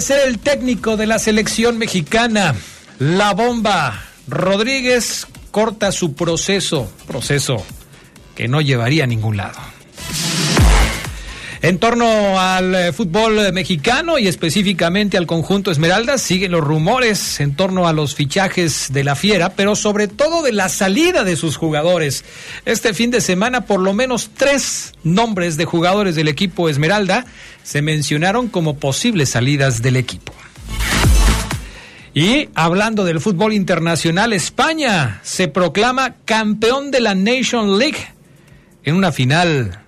Ser el técnico de la selección mexicana. La bomba. Rodríguez corta su proceso, proceso que no llevaría a ningún lado. En torno al eh, fútbol mexicano y específicamente al conjunto Esmeraldas, siguen los rumores en torno a los fichajes de la Fiera, pero sobre todo de la salida de sus jugadores. Este fin de semana, por lo menos tres nombres de jugadores del equipo Esmeralda se mencionaron como posibles salidas del equipo. Y hablando del fútbol internacional, España se proclama campeón de la Nation League en una final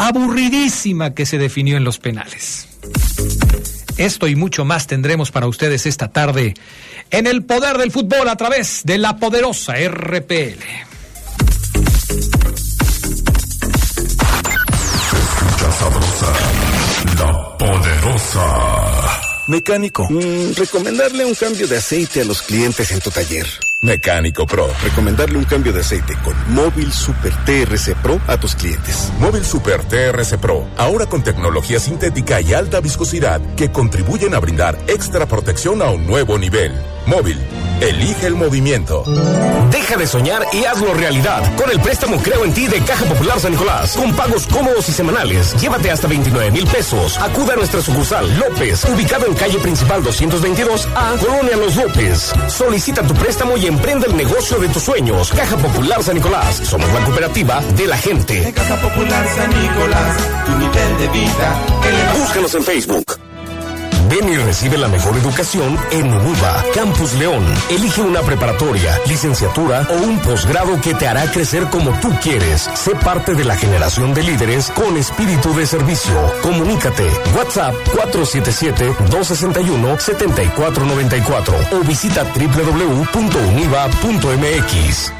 aburridísima que se definió en los penales. Esto y mucho más tendremos para ustedes esta tarde en el poder del fútbol a través de la poderosa RPL. sabrosa, la poderosa. Mecánico, mm, recomendarle un cambio de aceite a los clientes en tu taller. Mecánico Pro. Recomendarle un cambio de aceite con Móvil Super TRC Pro a tus clientes. Móvil Super TRC Pro, ahora con tecnología sintética y alta viscosidad que contribuyen a brindar extra protección a un nuevo nivel. Móvil, elige el movimiento. Deja de soñar y hazlo realidad con el préstamo Creo en ti de Caja Popular San Nicolás. Con pagos cómodos y semanales. Llévate hasta 29 mil pesos. Acuda a nuestra sucursal López, ubicado en calle principal 222 A, Colonia Los López. Solicita tu préstamo y emprende el negocio de tus sueños. Caja Popular San Nicolás. Somos la cooperativa de la gente. Caja Popular San Nicolás, tu nivel de vida. Búscanos en Facebook. Ven y recibe la mejor educación en UNIVA, Campus León. Elige una preparatoria, licenciatura o un posgrado que te hará crecer como tú quieres. Sé parte de la generación de líderes con espíritu de servicio. Comunícate. WhatsApp 477-261-7494 o visita www.univa.mx.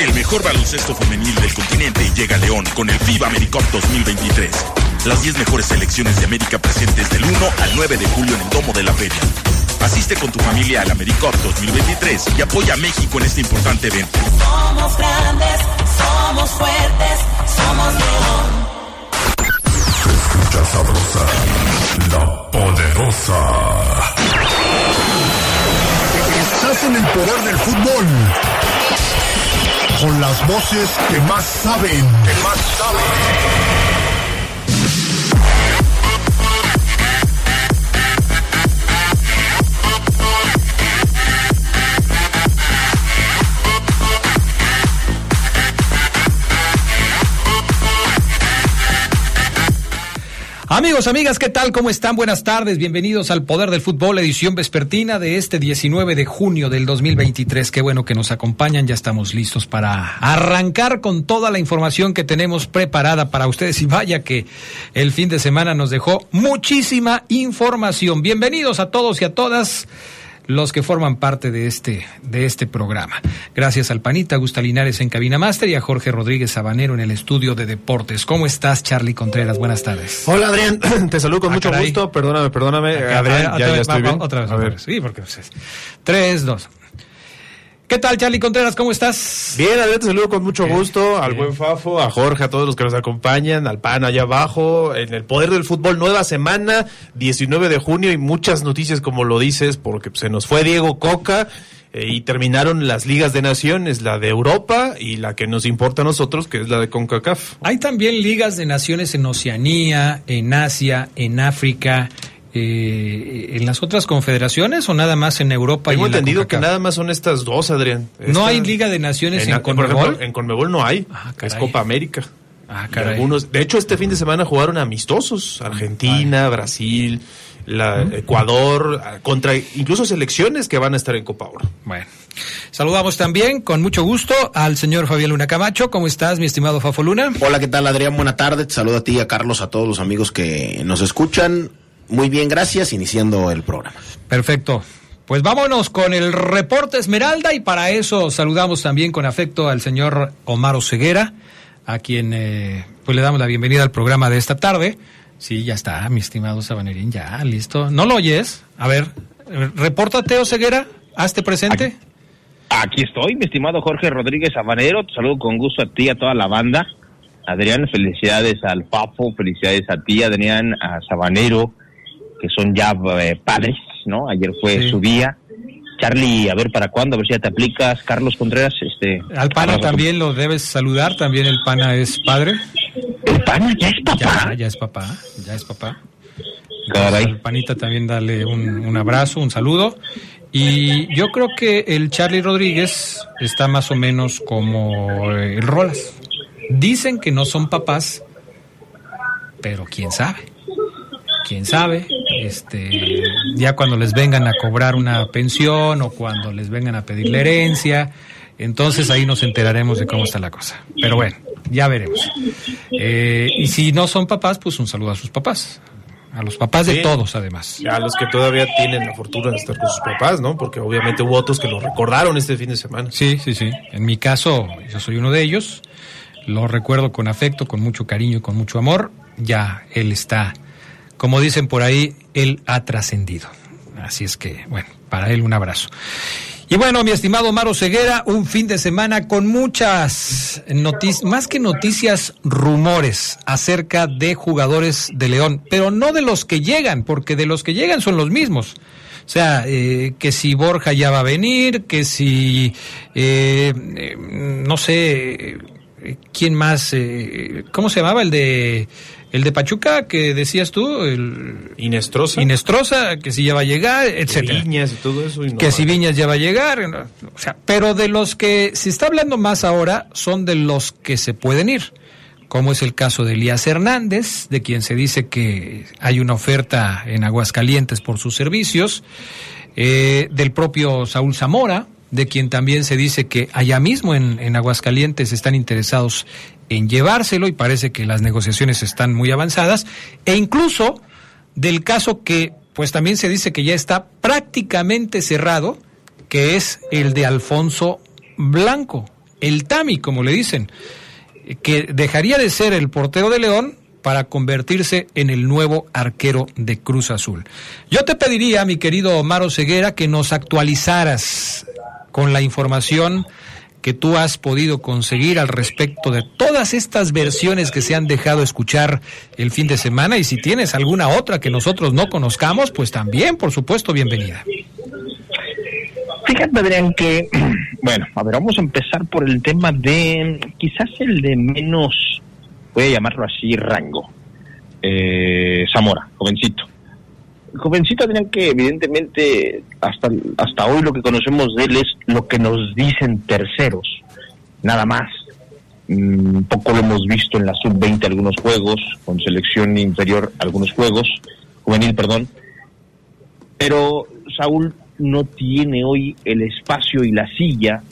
El mejor baloncesto femenil del continente llega a León con el FIBA AmeriCup 2023. Las 10 mejores selecciones de América presentes del 1 al 9 de julio en el Domo de la Feria. Asiste con tu familia al AmeriCup 2023 y apoya a México en este importante evento. Somos grandes, somos fuertes, las voces que más saben. Que más saben. Amigos, amigas, ¿qué tal? ¿Cómo están? Buenas tardes. Bienvenidos al Poder del Fútbol, edición vespertina de este 19 de junio del 2023. Qué bueno que nos acompañan. Ya estamos listos para arrancar con toda la información que tenemos preparada para ustedes. Y vaya que el fin de semana nos dejó muchísima información. Bienvenidos a todos y a todas los que forman parte de este, de este programa. Gracias al Panita, Gusta Linares en Cabina Master y a Jorge Rodríguez Sabanero en el estudio de deportes. ¿Cómo estás, Charlie Contreras? Buenas tardes. Hola, Adrián. Te saludo con Ah, mucho caray. gusto. Perdóname, perdóname. Acá, Adrián, otra ya, ya vez, estoy va- bien. Otra vez, A ver. Sí, porque pues, es- tres, dos. ¿Qué tal, Charlie Contreras? ¿Cómo estás? Bien, Adrián, te saludo con mucho gusto al buen Fafo, a Jorge, a todos los que nos acompañan, al PAN allá abajo, en el Poder del Fútbol, nueva semana, 19 de junio y muchas noticias como lo dices, porque se nos fue Diego Coca eh, y terminaron las ligas de naciones, la de Europa y la que nos importa a nosotros, que es la de CONCACAF. Hay también ligas de naciones en Oceanía, en Asia, en África, eh, en las otras confederaciones o nada más en Europa Tengo y en la entendido que nada más son estas dos, Adrián. ¿No hay Liga de Naciones en, por ejemplo, Conmebol? en Conmebol no hay, Ah, es. Copa América. Ah, caray. algunos, de hecho, este fin de semana jugaron amistosos. Argentina, Brasil, la, Ecuador, ah, contra incluso selecciones que van a estar en Copa Oro. Bueno, saludamos también con mucho gusto al señor Fabián Luna Camacho. ¿Cómo estás, mi estimado Fafo Luna? Hola, ¿qué tal Adrián? Buena tarde. Te saludo a ti, a Carlos, a todos los amigos que nos escuchan. Muy bien, gracias. Iniciando el programa. Perfecto. Pues vámonos con el reporte Esmeralda y para eso saludamos también con afecto al señor Omar Ceguera, a quien eh, pues le damos la bienvenida al programa de esta tarde. Sí, ya está, mi estimado Sabanerín, ya, listo. ¿No lo oyes? A ver, repórtate, Oseguera, hazte presente. Aquí estoy, mi estimado Jorge Rodríguez Habanero. Te saludo con gusto a ti y a toda la banda. Adrián, felicidades al Papo, felicidades a ti, Adrián, a Sabanero, que son ya eh, padres, ¿no? Ayer fue Sí. su día. Charlie, a ver para cuándo, a ver si ya te aplicas. Carlos Contreras, este. Al pana también lo debes saludar, también el pana es padre. ¿El pana ya es papá? ya es papá, ya es papá. Caray. Al panita también dale un, un abrazo, un saludo. Y yo creo que el Charlie Rodríguez está más o menos como eh, el Rolas. Dicen que no son papás, pero quién sabe. Quién sabe. Este, ya cuando les vengan a cobrar una pensión o cuando les vengan a pedir la herencia, entonces ahí nos enteraremos de cómo está la cosa. Pero bueno, ya veremos. Eh, y si no son papás, pues un saludo a sus papás. A los papás de todos, además. A los que todavía tienen la fortuna de estar con sus papás, ¿no? Porque obviamente hubo otros que lo recordaron este fin de semana. Sí, sí, sí. En mi caso, yo soy uno de ellos. Lo recuerdo con afecto, con mucho cariño y con mucho amor. Ya él está, como dicen por ahí, él ha trascendido. Así es que, bueno, para él un abrazo. Y bueno, mi estimado Maro Ceguera, un fin de semana con muchas noticias, más que noticias, rumores acerca de jugadores de León, pero no de los que llegan, porque de los que llegan son los mismos. O sea, eh, que si Borja ya va a venir, que si, eh, eh, no sé, eh, ¿quién más? Eh, ¿Cómo se llamaba el de el de Pachuca que decías tú? El Inestrosa, Inestrosa, que si ya va a llegar, etcétera. Viñas y todo eso. y no que si. Viñas ya va a llegar, ¿no? o sea, pero de los que se está hablando más ahora son de los que se pueden ir, como es el caso de Elías Hernández, de quien se dice que hay una oferta en Aguascalientes por sus servicios, eh, del propio Saúl Zamora, de quien también se dice que allá mismo en, en Aguascalientes están interesados en llevárselo y parece que las negociaciones están muy avanzadas, e incluso del caso que pues también se dice que ya está prácticamente cerrado, que es el de Alfonso Blanco, el Tami, como le dicen, que dejaría de ser el portero de León para convertirse en el nuevo arquero de Cruz Azul. Yo te pediría, mi querido Omar Ceguera, que nos actualizaras con la información que tú has podido conseguir al respecto de todas estas versiones que se han dejado escuchar el fin de semana y si tienes alguna otra que nosotros no conozcamos, pues también, por supuesto, bienvenida. Fíjate, Adrián, que, bueno, a ver, vamos a empezar por el tema de, quizás el de menos, voy a llamarlo así, rango. Eh, Zamora, jovencito. El jovencito, Adrián, que evidentemente hasta, hasta hoy lo que conocemos de él es lo que nos dicen terceros, nada más. Mm, poco lo hemos visto en la sub-20 algunos juegos, con selección inferior algunos juegos, juvenil, perdón. Pero Saúl no tiene hoy el espacio y la silla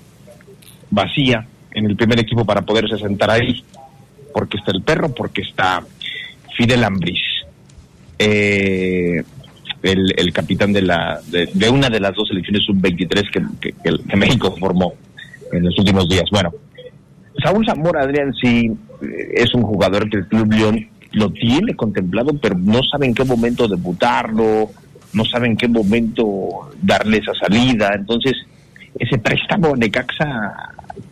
vacía en el primer equipo para poderse sentar ahí, porque está el perro, porque está Fidel Ambris, eh, el, capitán de, la, de, una de las dos selecciones sub-23 que, que- que- México formó en los últimos días. Bueno, Saúl Zamora, Adrián, sí eh, es un jugador que el Club León lo tiene contemplado, pero no sabe en qué momento debutarlo, no sabe en qué momento darle esa salida. Entonces, ese préstamo de Caxa,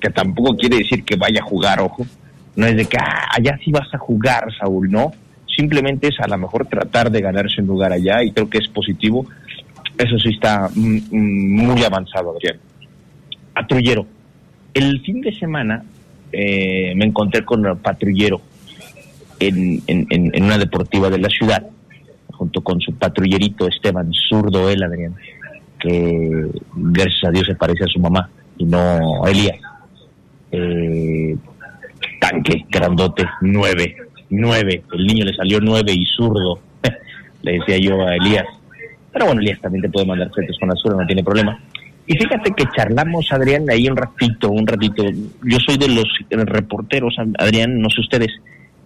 que tampoco quiere decir que vaya a jugar, ojo, no es de que ah, allá sí vas a jugar, Saúl, no. Simplemente es a lo mejor tratar de ganarse un lugar allá y creo que es positivo. Eso sí está mm, mm, muy avanzado, Adrián. Patrullero. El fin de semana eh, me encontré con el patrullero en, en, en, una deportiva de la ciudad, junto con su patrullerito Esteban Zurdo, él, Adrián, que gracias a Dios se parece a su mamá y no a Elías. Eh, tanque, grandote, nueve, nueve. El niño le salió nueve y zurdo, le decía yo a Elías. Pero bueno, Elías también te puede mandar fotos con la zurda, no tiene problema. Y fíjate que charlamos, Adrián, ahí un ratito, un ratito. Yo soy de los reporteros, Adrián, no sé ustedes,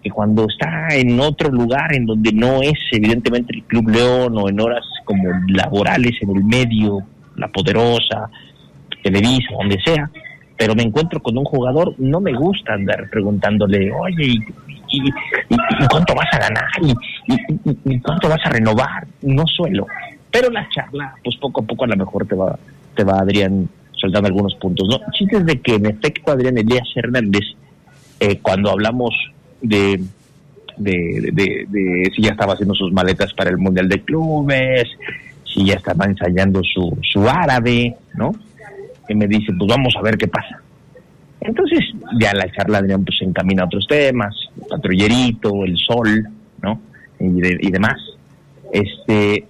que cuando está en otro lugar en donde no es evidentemente el Club León o en horas como laborales en el medio, La Poderosa, Televisa, donde sea, pero me encuentro con un jugador, no me gusta andar preguntándole, oye, ¿y, cuánto vas a ganar? ¿Y, cuánto vas a renovar? No suelo. Pero la charla, pues poco a poco a lo mejor te va, te va Adrián soltando algunos puntos. ¿no? Chistes de que en efecto Adrián Elías Hernández, eh, cuando hablamos de, de, de, si ya estaba haciendo sus maletas para el Mundial de Clubes, si ya estaba ensayando su, su árabe, ¿no? y me dice, pues vamos a ver qué pasa. Entonces, ya la charla Adrián pues se encamina a otros temas, patrullerito, el sol, ¿no? Y, demás. Este,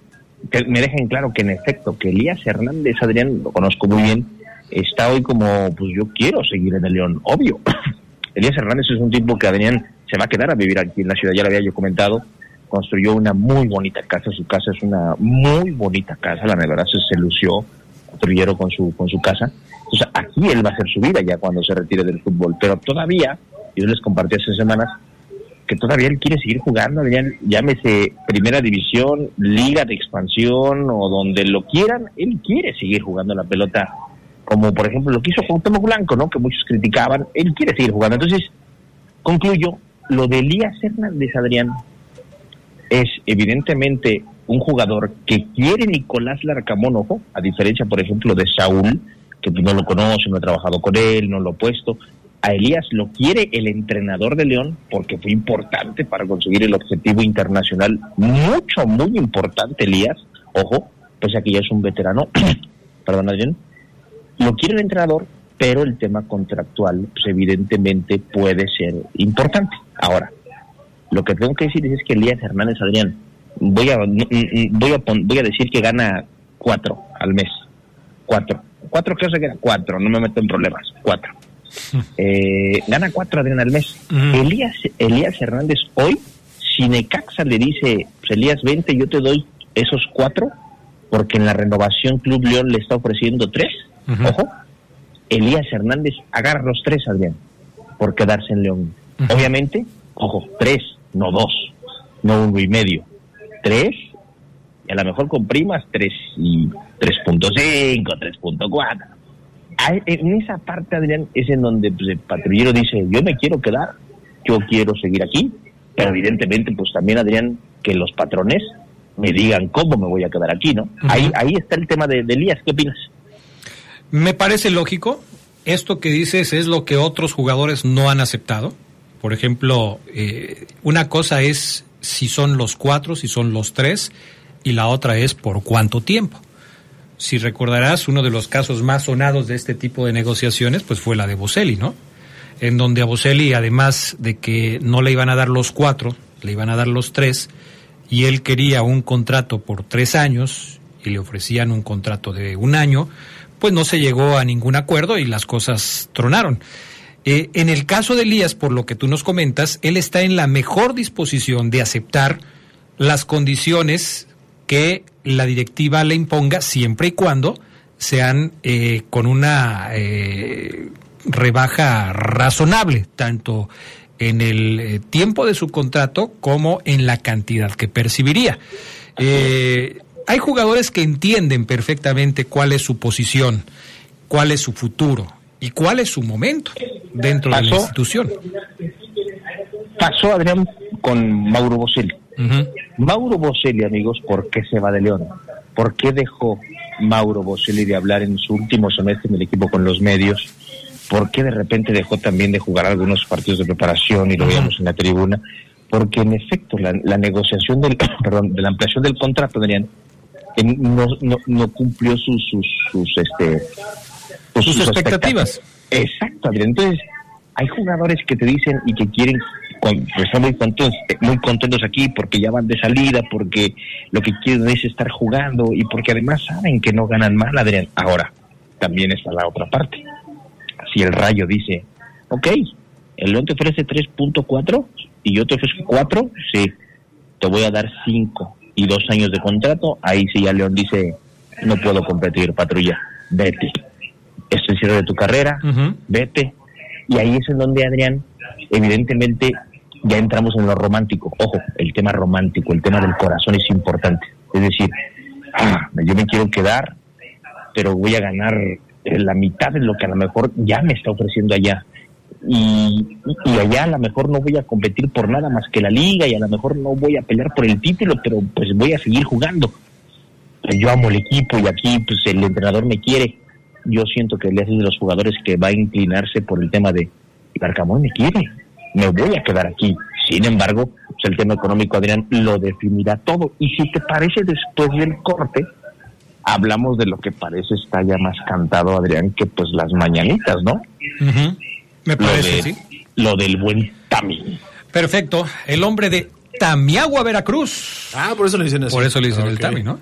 que me dejen claro que en efecto, que Elías Hernández, Adrián, lo conozco muy bien, está hoy como, pues yo quiero seguir en el León, obvio. Elías Hernández es un tipo que Adrián se va a quedar a vivir aquí en la ciudad, ya lo había yo comentado, construyó una muy bonita casa, su casa es una muy bonita casa, la verdad se lució, patrullero con su, con su casa. Entonces aquí él va a hacer su vida ya cuando se retire del fútbol. Pero todavía, yo les compartí hace semanas, que todavía él quiere seguir jugando, llámese primera división, liga de expansión o donde lo quieran, él quiere seguir jugando la pelota, como por ejemplo lo que hizo Cuauhtémoc Blanco, ¿no? que muchos criticaban, él quiere seguir jugando. Entonces, concluyo, lo de Elías Hernández, Adrián, es evidentemente un jugador que quiere Nicolás Larcamón, ojo, a diferencia, por ejemplo, de Saúl, que no lo conoce, no ha trabajado con él, no lo ha puesto. A Elías lo quiere el entrenador de León porque fue importante para conseguir el objetivo internacional. Mucho, muy importante, Elías. Ojo, pues aquí ya es un veterano. Perdón, Adrián. Lo quiere el entrenador, pero el tema contractual, pues evidentemente puede ser importante. Ahora, lo que tengo que decir es que Elías Hernández Adrián voy a voy a voy a decir que gana cuatro al mes cuatro cuatro creo que era cuatro no me meto en problemas cuatro. Eh, gana cuatro Adrián al mes. Elías Elías Hernández hoy si Necaxa le dice pues, Elías vente yo te doy esos cuatro porque en la renovación Club León le está ofreciendo tres ojo Elías Hernández agarra los tres Adrián por quedarse en León. Obviamente ojo tres no dos no uno y medio 3, y a lo mejor con primas 3 y 3.5, 3.4. En esa parte, Adrián, es en donde pues, el patrullero dice, yo me quiero quedar, yo quiero seguir aquí, pero evidentemente, pues también, Adrián, que los patrones me digan cómo me voy a quedar aquí, ¿no? ahí, ahí está el tema de, de Elías, ¿qué opinas? Me parece lógico. Esto que dices es lo que otros jugadores no han aceptado. Por ejemplo, eh, una cosa es si son los cuatro, si son los tres, y la otra es por cuánto tiempo. Si recordarás, uno de los casos más sonados de este tipo de negociaciones, pues fue la de Boselli, ¿no? En donde a Boselli, además de que no le iban a dar los cuatro, le iban a dar los tres, y él quería un contrato por tres años, y le ofrecían un contrato de un año, pues no se llegó a ningún acuerdo y las cosas tronaron. Eh, en el caso de Elías, por lo que tú nos comentas, él está en la mejor disposición de aceptar las condiciones que la directiva le imponga, siempre y cuando sean eh, con una eh, rebaja razonable, tanto en el tiempo de su contrato como en la cantidad que percibiría. hay jugadores que entienden perfectamente cuál es su posición, cuál es su futuro y cuál es su momento dentro de la institución. Pasó, Adrián, con Mauro Boselli. Mauro Boselli, amigos, ¿por qué se va de León? ¿Por qué dejó Mauro Boselli de hablar en su último semestre en el equipo con los medios? ¿Por qué de repente dejó también de jugar algunos partidos de preparación y lo veíamos en la tribuna? Porque en efecto la, la negociación del, perdón, de la ampliación del contrato, Adrián, no, no, no cumplió sus, sus, sus, este, pues, Sus expectativas. Exacto, Adrián. Entonces, hay jugadores que te dicen y que quieren, con- están muy contentos, muy contentos aquí porque ya van de salida, porque lo que quieren es estar jugando y porque además saben que no ganan mal, Adrián. Ahora, también está la otra parte. Si el Rayo dice, ok, el León te ofrece 3.4 y yo te ofrezco 4, sí, te voy a dar 5 y dos años de contrato, ahí sí ya León dice, no puedo competir, patrulla, vete. Es el cierre de tu carrera, vete. Y ahí es en donde, Adrián, evidentemente ya entramos en lo romántico. Ojo, el tema romántico, el tema del corazón es importante. Es decir, ah, yo me quiero quedar, pero voy a ganar la mitad de lo que a lo mejor ya me está ofreciendo allá. Y, y allá a lo mejor no voy a competir por nada más que la liga y a lo mejor no voy a pelear por el título, pero pues voy a seguir jugando. Yo amo el equipo y aquí pues el entrenador me quiere. Yo siento que él es de los jugadores que va a inclinarse por el tema de Arcamón me quiere, me voy a quedar aquí. Sin embargo, pues, el tema económico, Adrián, lo definirá todo. Y si te parece después del corte, hablamos de lo que parece está ya más cantado, Adrián, que pues las mañanitas, ¿no? Me Lo parece, de- sí. Lo del buen Tami. Perfecto. El hombre de Tamiagua, Veracruz. Ah, por eso le dicen así. Por eso le dicen el. Tami, ¿no?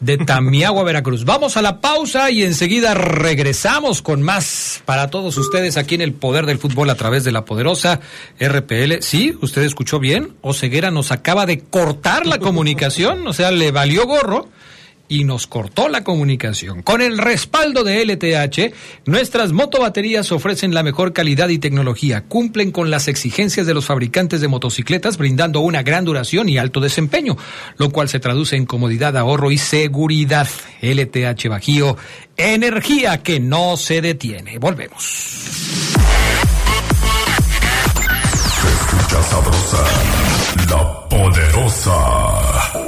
De Tamiagua, Veracruz. Vamos a la pausa y enseguida regresamos con más para todos ustedes aquí en el Poder del Fútbol a través de la poderosa RPL. Sí, usted escuchó bien. Oceguera nos acaba de cortar la comunicación, o sea, le valió gorro y nos cortó la comunicación. Con el respaldo de LTH, nuestras motobaterías ofrecen la mejor calidad y tecnología, cumplen con las exigencias de los fabricantes de motocicletas, brindando una gran duración y alto desempeño, lo cual se traduce en comodidad, ahorro y seguridad. LTH Bajío, energía que no se detiene. Volvemos. Escucha sabrosa, la poderosa.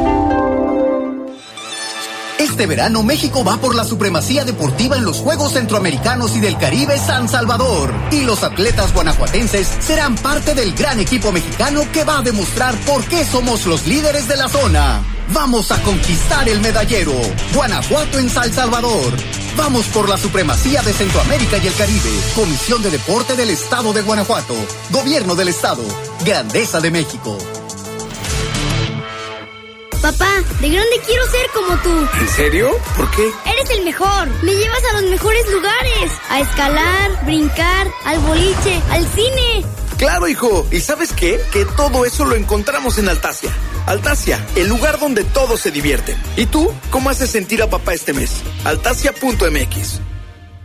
Este verano México va por la supremacía deportiva en los Juegos Centroamericanos y del Caribe San Salvador. Y los atletas guanajuatenses serán parte del gran equipo mexicano que va a demostrar por qué somos los líderes de la zona. Vamos a conquistar el medallero. Guanajuato en San Salvador. Vamos por la supremacía de Centroamérica y el Caribe. Comisión de Deporte del Estado de Guanajuato. Gobierno del Estado. Grandeza de México. Papá, de grande quiero ser como tú. ¿En serio? ¿Por qué? Eres el mejor. Me llevas a los mejores lugares. A escalar, brincar, al boliche, al cine. Claro, hijo. ¿Y sabes qué? Que todo eso lo encontramos en Altasia. Altasia, el lugar donde todos se divierten. ¿Y tú? ¿Cómo haces sentir a papá este mes? Altasia.mx.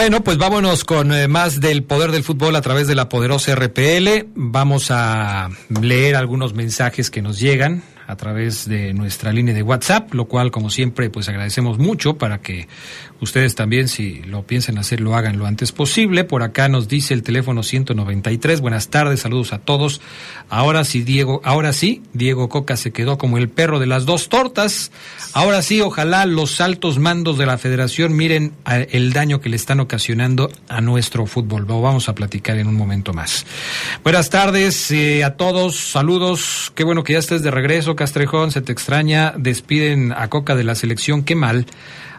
Bueno, pues vámonos con eh, más del poder del fútbol a través de la poderosa RPL. Vamos a leer algunos mensajes que nos llegan a través de nuestra línea de WhatsApp, lo cual como siempre pues agradecemos mucho para que ustedes también si lo piensan hacer lo hagan lo antes posible. Por acá nos dice el teléfono 193. Buenas tardes, saludos a todos. Ahora sí Diego, ahora sí Diego Coca se quedó como el perro de las dos tortas. Ahora sí, ojalá los altos mandos de la Federación miren el daño que le están ocasionando a nuestro fútbol. Lo vamos a platicar en un momento más. Buenas tardes eh, a todos, saludos. Qué bueno que ya estés de regreso, Castrejón. Se te extraña. Despiden a Coca de la selección. Qué mal.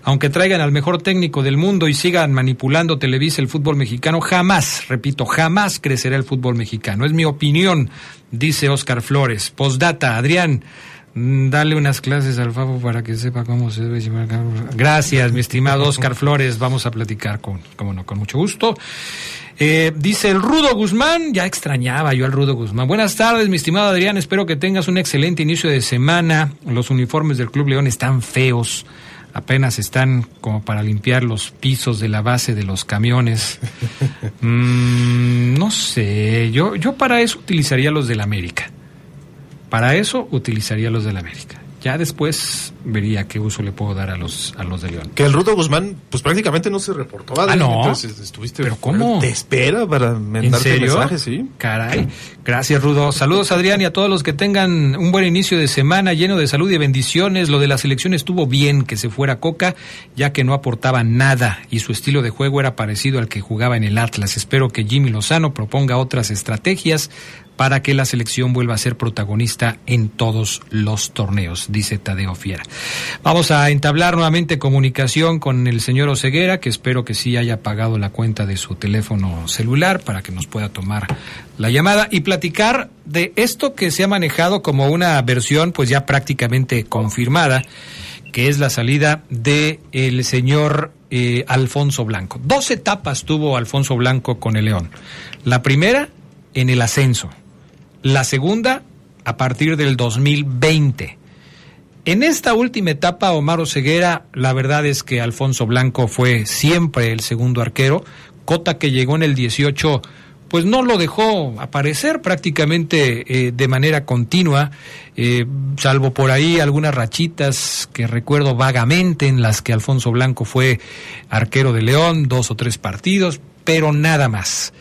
Aunque traigan al mejor técnico del mundo y sigan manipulando Televisa el fútbol mexicano, jamás, repito, jamás crecerá el fútbol mexicano. Es mi opinión, dice Oscar Flores. Postdata, Adrián. mm, Dale unas clases al Fabo para que sepa cómo se debe. Gracias, mi estimado Oscar Flores. Vamos a platicar con, como no, con mucho gusto. Eh, dice el Rudo Guzmán, ya extrañaba yo al Rudo Guzmán. Buenas tardes, mi estimado Adrián, espero que tengas un excelente inicio de semana. Los uniformes del Club León están feos, apenas están como para limpiar los pisos de la base de los camiones. Mm, no sé, yo, yo para eso utilizaría los del América. Para eso utilizaría los del América. Ya después vería qué uso le puedo dar a los, a los de León. Que el Rudo Guzmán, pues prácticamente no se reportó. Ah, no. Entonces estuviste. ¿Pero cómo? Te espera para ¿En mandarte mensajes, sí. Caray. Gracias, Rudo. Saludos, Adrián, y a todos los que tengan un buen inicio de semana lleno de salud y bendiciones. Lo de la selección estuvo bien que se fuera Coca, ya que no aportaba nada y su estilo de juego era parecido al que jugaba en el Atlas. Espero que Jimmy Lozano proponga otras estrategias para que la selección vuelva a ser protagonista en todos los torneos, dice Tadeo Fiera. Vamos a entablar nuevamente comunicación con el señor Oceguera, que espero que sí haya pagado la cuenta de su teléfono celular para que nos pueda tomar la llamada y platicar de esto que se ha manejado como una versión pues ya prácticamente confirmada, que es la salida de el señor eh, Alfonso Blanco. Dos etapas tuvo Alfonso Blanco con el León. La primera en el ascenso, la segunda a partir del 2020. En esta última etapa, Omar Ceguera, la verdad es que Alfonso Blanco fue siempre el segundo arquero. Cota que llegó en el 18, pues no lo dejó aparecer prácticamente eh, de manera continua, eh, salvo por ahí algunas rachitas que recuerdo vagamente en las que Alfonso Blanco fue arquero de León, dos o tres partidos, pero nada más.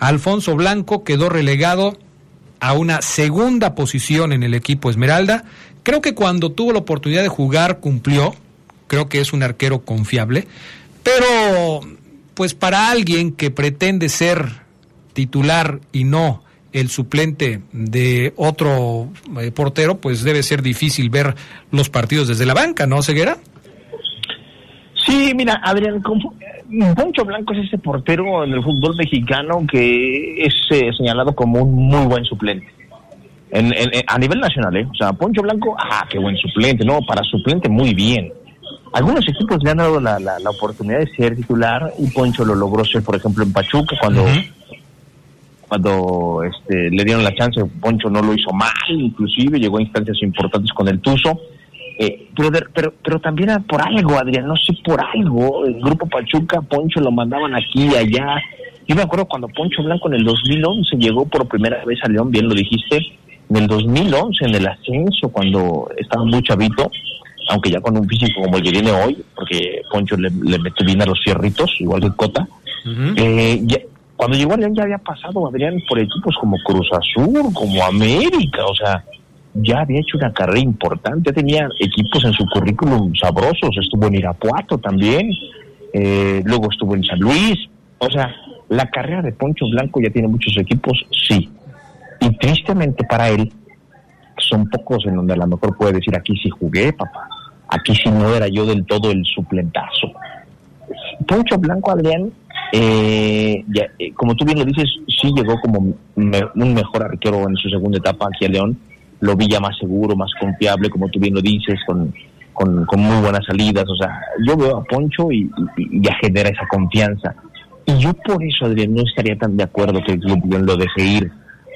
Alfonso Blanco quedó relegado a una segunda posición en el equipo Esmeralda. Creo que cuando tuvo la oportunidad de jugar cumplió. Creo que es un arquero confiable. Pero, pues para alguien que pretende ser titular y no el suplente de otro eh, portero, pues debe ser difícil ver los partidos desde la banca, ¿no, Ceguera? Sí, mira, Adrián, Poncho Blanco es ese portero en el fútbol mexicano que es eh, señalado como un muy buen suplente. En, en- en- a nivel nacional, ¿eh? O sea, Poncho Blanco, ah, qué buen suplente, no, para suplente muy bien. Algunos equipos le han dado la, la- la oportunidad de ser titular y Poncho lo logró ser, por ejemplo, en Pachuca cuando cuando este, le dieron la chance, Poncho no lo hizo mal, inclusive llegó a instancias importantes con el Tuzo. Eh, pero, de- pero, pero también por algo, Adrián, no sé, por algo. El grupo Pachuca, Poncho lo mandaban aquí y allá. Yo me acuerdo cuando Poncho Blanco en el 2011 llegó por primera vez a León, bien lo dijiste, en el 2011, en el ascenso, cuando estaba muy chavito, aunque ya con un físico como el que tiene hoy, porque Poncho le, le metió bien a los fierritos, igual que Cota. Eh, ya- cuando llegó a León ya había pasado Adrián por equipos como Cruz Azul, como América, o sea, ya había hecho una carrera importante, tenía equipos en su currículum sabrosos, estuvo en Irapuato también, eh, luego estuvo en San Luis, o sea, la carrera de Poncho Blanco ya tiene muchos equipos, sí, y tristemente para él, son pocos en donde a lo mejor puede decir, aquí sí jugué, papá, aquí sí no era yo del todo el suplentazo. Poncho Blanco, Adrián, eh, ya, eh, como tú bien lo dices, sí llegó como me- un mejor arquero en su segunda etapa aquí a León. Lo vi ya más seguro, más confiable, como tú bien lo dices, con, con, muy buenas salidas. O sea, yo veo a Poncho y, ya genera esa confianza. Y yo por eso, Adrián, no estaría tan de acuerdo que el Club León lo deje ir.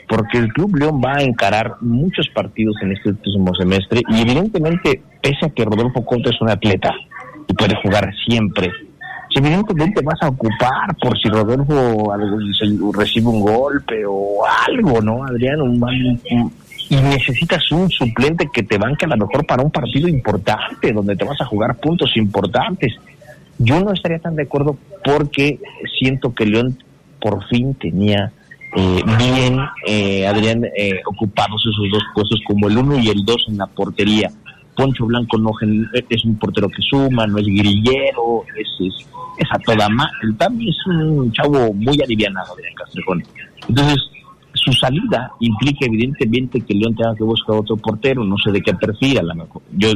Porque el Club León va a encarar muchos partidos en este último semestre y evidentemente, pese a que Rodolfo Conte es un atleta y puede jugar siempre, si evidentemente vas a ocupar por si Rodolfo recibe un golpe o algo, ¿no, Adrián? Un un- y necesitas un suplente que te banque a lo mejor para un partido importante, donde te vas a jugar puntos importantes. Yo no estaría tan de acuerdo porque siento que León por fin tenía eh, bien, eh, Adrián, eh, ocupados esos dos puestos como el uno y el dos en la portería. Poncho Blanco no es un portero que suma, no es grillero, es, es, es a toda más. También es un chavo muy alivianado, Adrián Castrejón. Entonces, su salida implica evidentemente que León tenga que buscar otro portero, no sé de qué perfil, a lo mejor. Yo,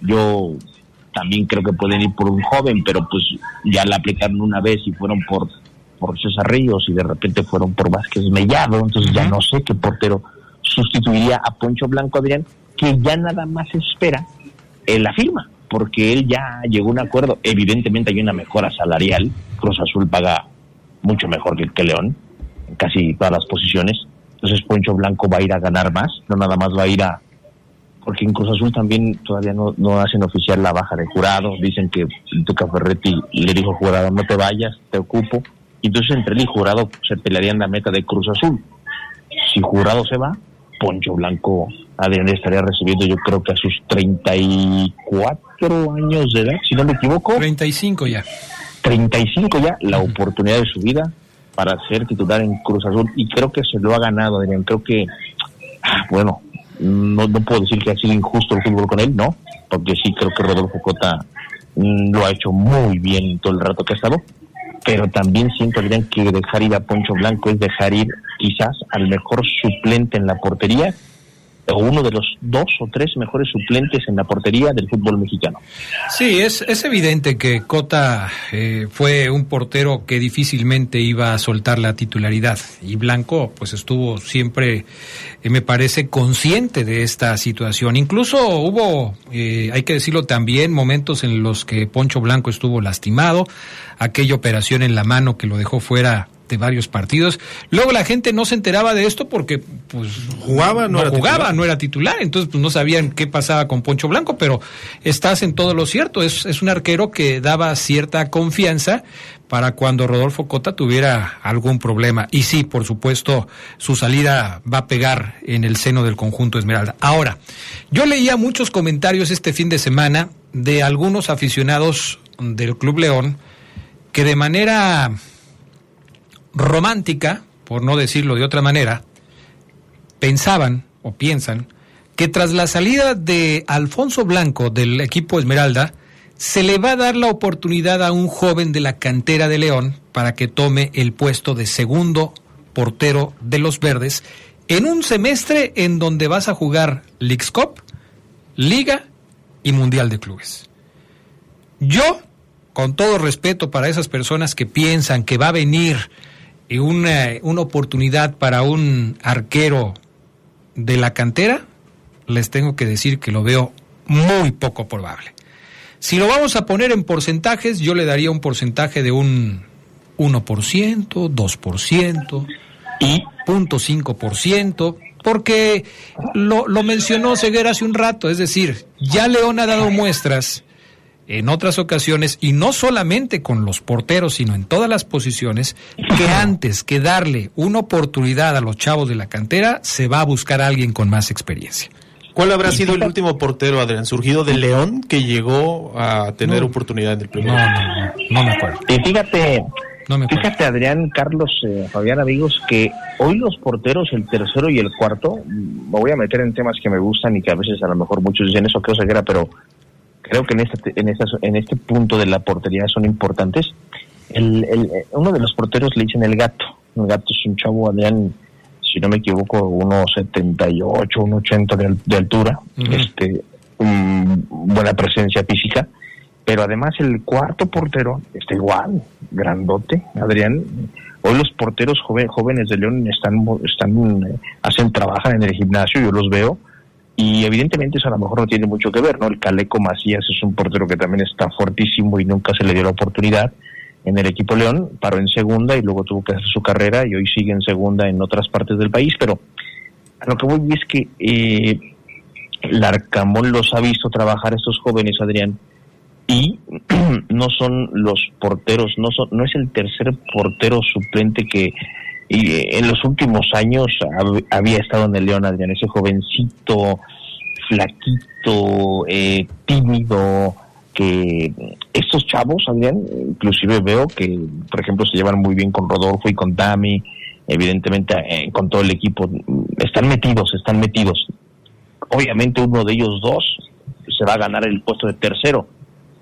yo también creo que pueden ir por un joven, pero pues ya la aplicaron una vez y fueron por, por César Ríos y de repente fueron por Vázquez Mellado, entonces ya no sé qué portero sustituiría a Poncho Blanco Adrián, que ya nada más espera en la firma, porque él ya llegó a un acuerdo, evidentemente hay una mejora salarial, Cruz Azul paga mucho mejor que, que León, en casi todas las posiciones, entonces Poncho Blanco va a ir a ganar más, no nada más va a ir a porque en Cruz Azul también todavía no, no hacen oficial la baja de jurado, dicen que Tuca Ferretti le dijo al jurado no te vayas, te ocupo, entonces entre él y jurado se pelearían la meta de Cruz Azul. Si jurado se va, Poncho Blanco Adrián estaría recibiendo yo creo que a sus 34 años de edad, si no me equivoco. 35 ya. 35 ya, la oportunidad de su vida para ser titular en Cruz Azul y creo que se lo ha ganado, Adrián. Creo que, ah, bueno, no, no puedo decir que ha sido injusto el fútbol con él, no, porque sí creo que Rodolfo Cota mm, lo ha hecho muy bien todo el rato que ha estado, pero también siento Adrián, que dejar ir a Poncho Blanco es dejar ir quizás al mejor suplente en la portería o uno de los dos o tres mejores suplentes en la portería del fútbol mexicano. Sí, es, es evidente que Cota eh, fue un portero que difícilmente iba a soltar la titularidad y Blanco pues estuvo siempre, eh, me parece, consciente de esta situación. Incluso hubo, eh, hay que decirlo también, momentos en los que Poncho Blanco estuvo lastimado, aquella operación en la mano que lo dejó fuera de varios partidos. Luego la gente no se enteraba de esto porque pues jugaba, no, era jugaba, titular. no era titular, entonces pues no sabían qué pasaba con Poncho Blanco, pero estás en todo lo cierto, es, es un arquero que daba cierta confianza para cuando Rodolfo Cota tuviera algún problema. Y sí, por supuesto, su salida va a pegar en el seno del conjunto Esmeralda. Ahora, yo leía muchos comentarios este fin de semana de algunos aficionados del Club León que de manera romántica, por no decirlo de otra manera, pensaban o piensan que tras la salida de Alfonso Blanco del equipo Esmeralda, se le va a dar la oportunidad a un joven de la cantera de León para que tome el puesto de segundo portero de los verdes en un semestre en donde vas a jugar Leagues Liga y Mundial de Clubes. Yo, con todo respeto para esas personas que piensan que va a venir una, una oportunidad para un arquero de la cantera, les tengo que decir que lo veo muy poco probable. Si lo vamos a poner en porcentajes, yo le daría un porcentaje de un 1%, 2% y 0.5%, porque lo, lo mencionó Ceguera hace un rato, es decir, ya León ha dado muestras en otras ocasiones, y no solamente con los porteros, sino en todas las posiciones, que antes que darle una oportunidad a los chavos de la cantera, se va a buscar a alguien con más experiencia. ¿Cuál habrá sido el último portero, Adrián, surgido de León que llegó a tener No. oportunidad en el primer No, equipo? no, no me acuerdo. Y fíjate, fíjate Adrián, Carlos, eh, Fabián, amigos, que hoy los porteros, el tercero y el cuarto, mm, me voy a meter en temas que me gustan y que a veces a lo mejor muchos dicen eso, creo ceguera, pero creo que en este, en, en este punto de la portería son importantes. El, el, uno de los porteros le dicen el gato. El gato es un chavo, Adrián, si no me equivoco, unos 78, 1,80 de, al- de altura, este, un- buena presencia física, pero además el cuarto portero está igual, grandote, Adrián. Hoy los porteros joven- jóvenes de León están, están eh, hacen, trabajan en el gimnasio, yo los veo, y evidentemente eso a lo mejor no tiene mucho que ver, ¿no? El Caleco Macías es un portero que también está fuertísimo y nunca se le dio la oportunidad en el equipo León, paró en segunda y luego tuvo que hacer su carrera y hoy sigue en segunda en otras partes del país, pero a lo que voy es que eh, los ha visto trabajar estos jóvenes, Adrián, y no son los porteros, no son, no es el tercer portero suplente que, y eh, en los últimos años hab- había estado en el León Adrián, ese jovencito, flaquito, eh, tímido, que estos chavos, Adrián, inclusive veo que, por ejemplo, se llevan muy bien con Rodolfo y con Dami, evidentemente eh, con todo el equipo, están metidos, están metidos. Obviamente uno de ellos dos se va a ganar el puesto de tercero,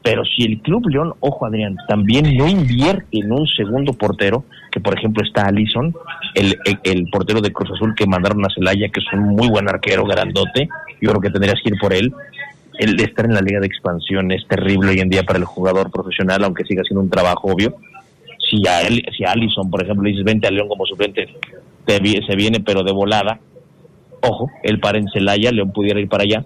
pero si el Club León, ojo Adrián, también no invierte en un segundo portero, que por ejemplo está Alison, el, el, portero de Cruz Azul que mandaron a Celaya, que es un muy buen arquero, grandote, yo creo que tendrías que ir por él. El estar en la liga de expansión es terrible hoy en día para el jugador profesional, aunque siga siendo un trabajo obvio. Si a, él, si a Allison, por ejemplo, le dices vente a León como suplente, te se viene pero de volada. Ojo, él para en Celaya, León pudiera ir para allá.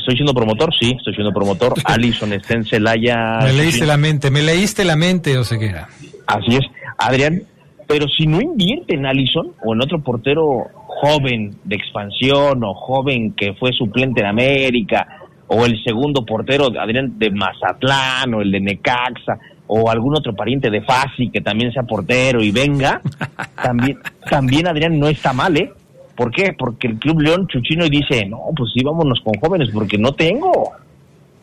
¿Estoy siendo promotor? Sí, estoy siendo promotor. Allison está en Celaya. Me leíste la mente, me leíste la mente, Oseguera. Así es, Adrián. Pero si no invierte en Allison o en otro portero joven de expansión o joven que fue suplente en América o el segundo portero, Adrián, de Mazatlán o el de Necaxa o algún otro pariente de Fasi que también sea portero y venga, también, también Adrián no está mal, ¿eh? ¿Por qué? Porque el Club León Chuchino dice, no, pues sí, vámonos con jóvenes porque no tengo.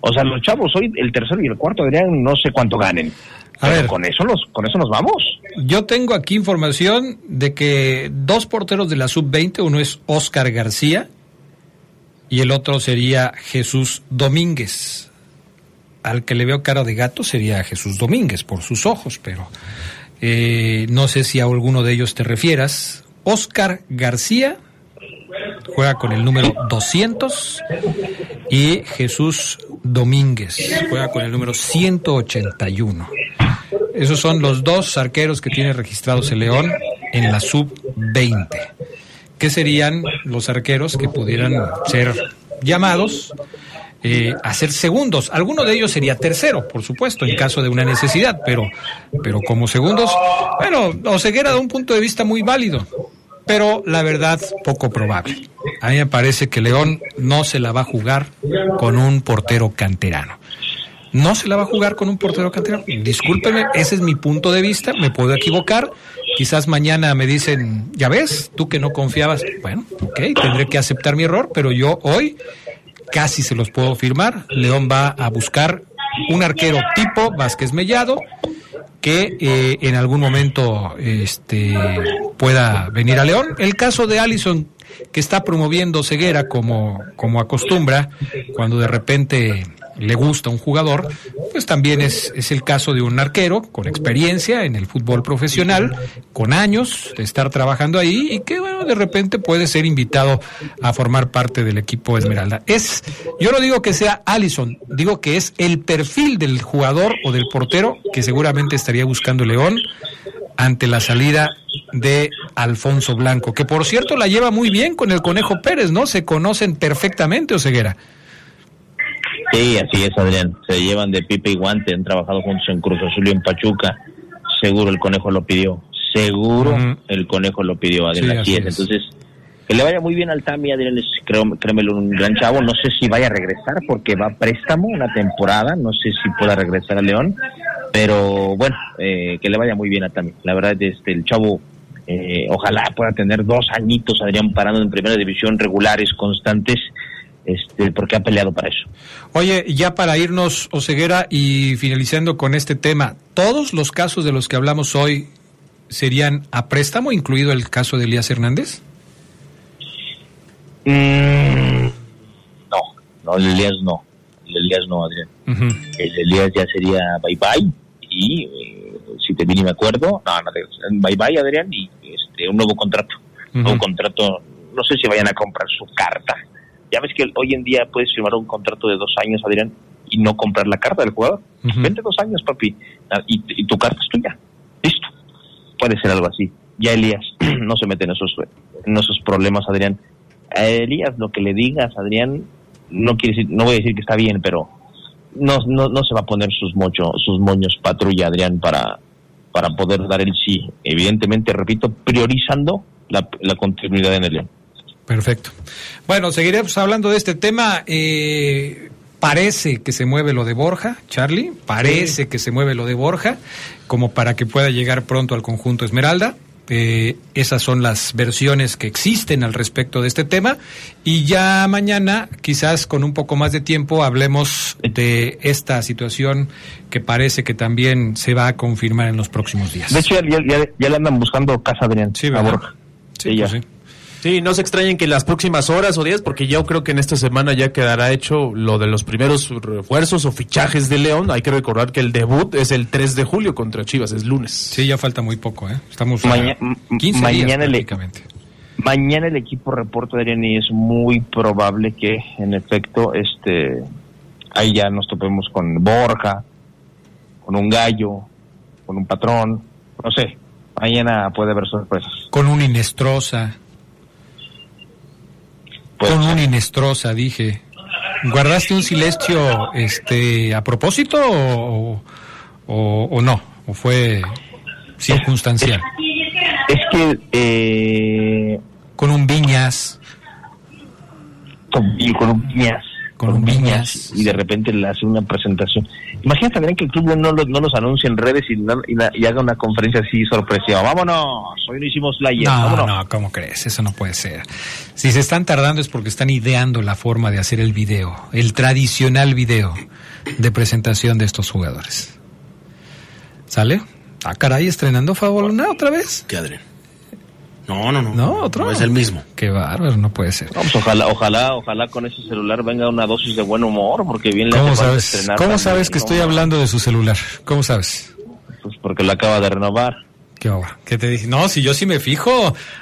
O sea, los chavos hoy, el tercero y el cuarto, Adrián, no sé cuánto ganen. A ver. con eso, los, con eso nos vamos. Yo tengo aquí información de que dos porteros de la sub-20, uno es Oscar García y el otro sería Jesús Domínguez. Al que le veo cara de gato sería Jesús Domínguez por sus ojos, pero eh, no sé si a alguno de ellos te refieras. Oscar García juega con el número 200 y Jesús Domínguez juega con el número 181. Esos son los dos arqueros que tiene registrados el León en la sub-20. ¿Qué serían los arqueros que pudieran ser llamados eh, a ser segundos? Alguno de ellos sería tercero, por supuesto, en caso de una necesidad, pero, pero como segundos, bueno, Oseguera da un punto de vista muy válido, pero la verdad poco probable. A mí me parece que León no se la va a jugar con un portero canterano no se la va a jugar con un portero canterano. Discúlpeme, ese es mi punto de vista, me puedo equivocar. Quizás mañana me dicen, ya ves, tú que no confiabas. Bueno, ok, tendré que aceptar mi error, pero yo hoy casi se los puedo firmar. León va a buscar un arquero tipo Vázquez Mellado que eh, en algún momento este, pueda venir a León. El caso de Allison, que está promoviendo ceguera como, como acostumbra, cuando de repente le gusta un jugador, pues también es, es el caso de un arquero con experiencia en el fútbol profesional, con años de estar trabajando ahí y que bueno, de repente puede ser invitado a formar parte del equipo Esmeralda. Es, yo no digo que sea Allison, digo que es el perfil del jugador o del portero que seguramente estaría buscando León ante la salida de Alfonso Blanco, que por cierto la lleva muy bien con el Conejo Pérez, ¿no? Se conocen perfectamente, Oseguera. Sí, así es, Adrián. Se llevan de pipe y guante, han trabajado juntos en Cruz Azul y en Pachuca. Seguro el conejo lo pidió. Seguro el conejo lo pidió, Adrián. Sí, así, así es. es. Entonces, que le vaya muy bien al Tami, Adrián. Créemelo, un gran chavo. No sé si vaya a regresar porque va a préstamo una temporada. No sé si pueda regresar a León. Pero bueno, eh, que le vaya muy bien a Tami. La verdad, este, el chavo, eh, ojalá pueda tener dos añitos, Adrián, parando en primera división, regulares, constantes, este, porque ha peleado para eso. Oye, ya para irnos, Oseguera, y finalizando con este tema, ¿todos los casos de los que hablamos hoy serían a préstamo, incluido el caso de Elías Hernández? Mm, no, no, el Elías no. El Elías no, Adrián. El Elías ya sería bye bye. Y eh, si te bien y me acuerdo, no, no, bye bye, Adrián, y este, un nuevo contrato. Un nuevo contrato, no sé si vayan a comprar su carta. Ya ves que hoy en día puedes firmar un contrato de dos años, Adrián, y no comprar la carta del jugador. Vente dos años, papi, ah, y, y tu carta es tuya. Listo. Puede ser algo así. Ya Elías no se mete en esos, en esos problemas, Adrián. A Elías, lo que le digas, Adrián, no quiere decir, no voy a decir que está bien, pero no, no, no se va a poner sus mocho, sus moños patrulla, Adrián, para, para poder dar el sí. Evidentemente, repito, priorizando la, la continuidad en el León. Perfecto. Bueno, seguiremos hablando de este tema. Eh, parece que se mueve lo de Borja, Charlie. Parece que se mueve lo de Borja, como para que pueda llegar pronto al conjunto Esmeralda. Eh, esas son las versiones que existen al respecto de este tema. Y ya mañana, quizás con un poco más de tiempo, hablemos de esta situación que parece que también se va a confirmar en los próximos días. De hecho, ya, ya- ya le andan buscando casa, Adrián. Sí, a ¿verdad? Borja. Sí, ya. pues sí. Sí, no se extrañen que en las próximas horas o días, porque yo creo que en esta semana ya quedará hecho lo de los primeros refuerzos o fichajes de León. Hay que recordar que el debut es el 3 de julio contra Chivas, es lunes. Sí, ya falta muy poco, ¿eh? Estamos a Maña- 15 mañana días el- prácticamente. Mañana el equipo reporta, Adrián, y es muy probable que, en efecto, este, ahí ya nos topemos con Borja, con un gallo, con un patrón, no sé. Mañana puede haber sorpresas. Con un Inestrosa. Con un Inestrosa, dije. ¿Guardaste un silencio este, a propósito o, o- o no? ¿O fue circunstancial? Es que eh, con un Viñas. Con, con un Viñas. Con un Viñas. Y de repente le hace una presentación. Imagínate también que el club no los, no los anuncie en redes y, no- y na- y haga una conferencia así sorpresiva. Vámonos, hoy no hicimos la No, vámonos. no, ¿cómo crees? Eso no puede ser. Si se están tardando es porque están ideando la forma de hacer el video, el tradicional video de presentación de estos jugadores. ¿Sale? Ah, caray, estrenando Fabolona otra vez. ¿Qué, Adrián? No, no, no. No, otro. No es el mismo. Qué bárbaro, no puede ser. No, pues ojalá, ojalá, ojalá con ese celular venga una dosis de buen humor, porque bien le ¿Cómo sabes? estrenar ¿Cómo también, sabes que ¿no? estoy hablando de su celular? ¿Cómo sabes? Pues porque lo acaba de renovar. ¿Qué obra? ¿Qué te dije? No, si yo sí me fijo,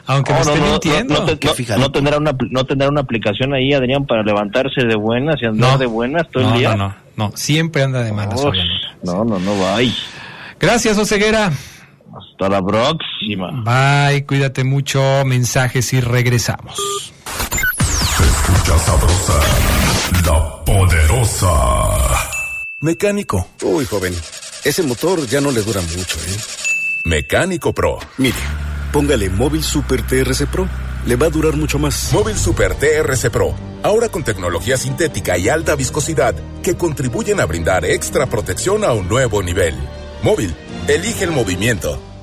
aunque me No, no, esté no, mintiendo. No, no te- no- no tendrá una, no tendrá una aplicación ahí, Adrián, para levantarse de buenas y andar No. de buenas todo no, el día. no, no, no, siempre anda de malas. No, no, no, bye. Gracias, Oseguera. Hasta la próxima. Bye, cuídate mucho. Mensajes y regresamos. Escucha sabrosa, la poderosa. Mecánico. Uy, joven, ese motor ya no le dura mucho, ¿eh? Mecánico Pro. Mire, póngale Móvil Super TRC Pro. Le va a durar mucho más. Móvil Super TRC Pro. Ahora con tecnología sintética y alta viscosidad que contribuyen a brindar extra protección a un nuevo nivel. Móvil, elige el movimiento.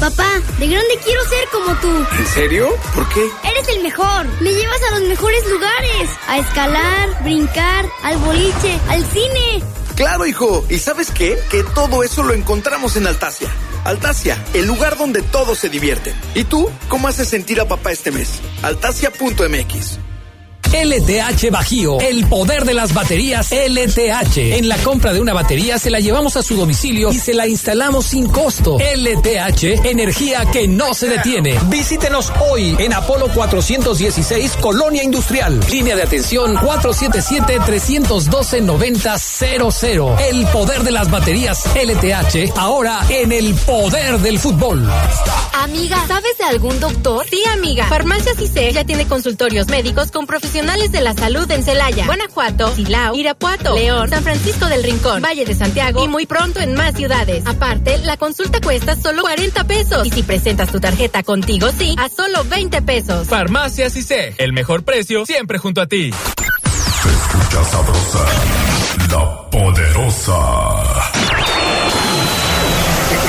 Papá, de grande quiero ser como tú. ¿En serio? ¿Por qué? Eres el mejor. Me llevas a los mejores lugares. A escalar, brincar, al boliche, al cine. Claro, hijo. ¿Y sabes qué? Que todo eso lo encontramos en Altasia. Altasia, el lugar donde todos se divierten. ¿Y tú? ¿Cómo haces sentir a papá este mes? Altasia.mx. LTH Bajío, el poder de las baterías LTH. En la compra de una batería se la llevamos a su domicilio y se la instalamos sin costo. LTH, energía que no se detiene. Visítenos hoy en Apolo 416, Colonia Industrial. Línea de atención 477-312-9000. El poder de las baterías LTH, ahora en el poder del fútbol. Amiga, ¿sabes de algún doctor? Sí, amiga. Farmacias IC ya tiene consultorios médicos con profesionales de la salud en Celaya, Guanajuato, Silao, Irapuato, León, San Francisco del Rincón, Valle de Santiago y muy pronto en más ciudades. Aparte, la consulta cuesta solo 40 pesos. Y si presentas tu tarjeta contigo, sí, a solo 20 pesos. Farmacias IC, el mejor precio siempre junto a ti. Escucha sabrosa, la poderosa.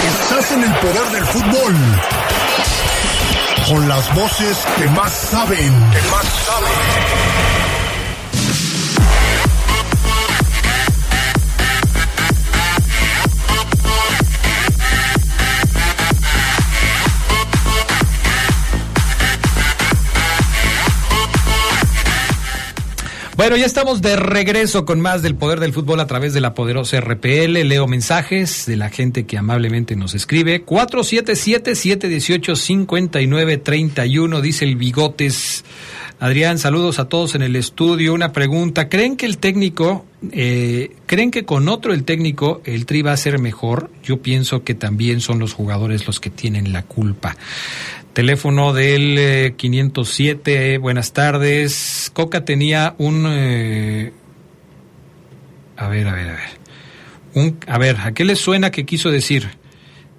Estás en el poder del fútbol. Con las voces que más saben. Bueno, ya estamos de regreso con más del poder del fútbol a través de la poderosa RPL. Leo mensajes de la gente que amablemente nos escribe. 477-718-5931, dice el Bigotes. Adrián, saludos a todos en el estudio. Una pregunta. ¿Creen que el técnico, eh, creen que con otro el técnico el tri va a ser mejor? Yo pienso que también son los jugadores los que tienen la culpa. Teléfono del eh, 507, buenas tardes. Coca tenía un... eh, a ver, a ver, a ver. Un, a ver, ¿a qué le suena que quiso decir?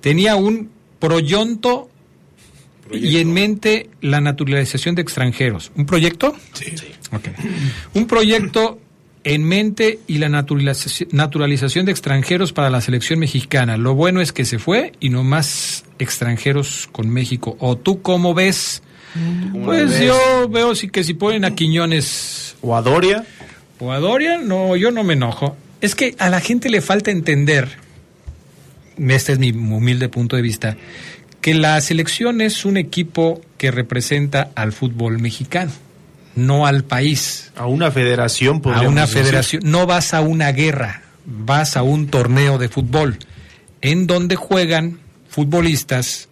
Tenía un proyonto y en mente la naturalización de extranjeros. ¿Un proyecto? Sí. Ok. Un proyecto en mente y la naturalización, de extranjeros para la selección mexicana. Lo bueno es que se fue y no más extranjeros con México. ¿O tú cómo ves? Pues ves? yo veo sí que si ponen a Quiñones ¿O a Doria? o a Dorian, no, yo no me enojo. Es que a la gente le falta entender, este es mi humilde punto de vista, que la selección es un equipo que representa al fútbol mexicano, no al país. A una federación, A una decir. federación. No vas a una guerra, vas a un torneo de fútbol en donde juegan futbolistas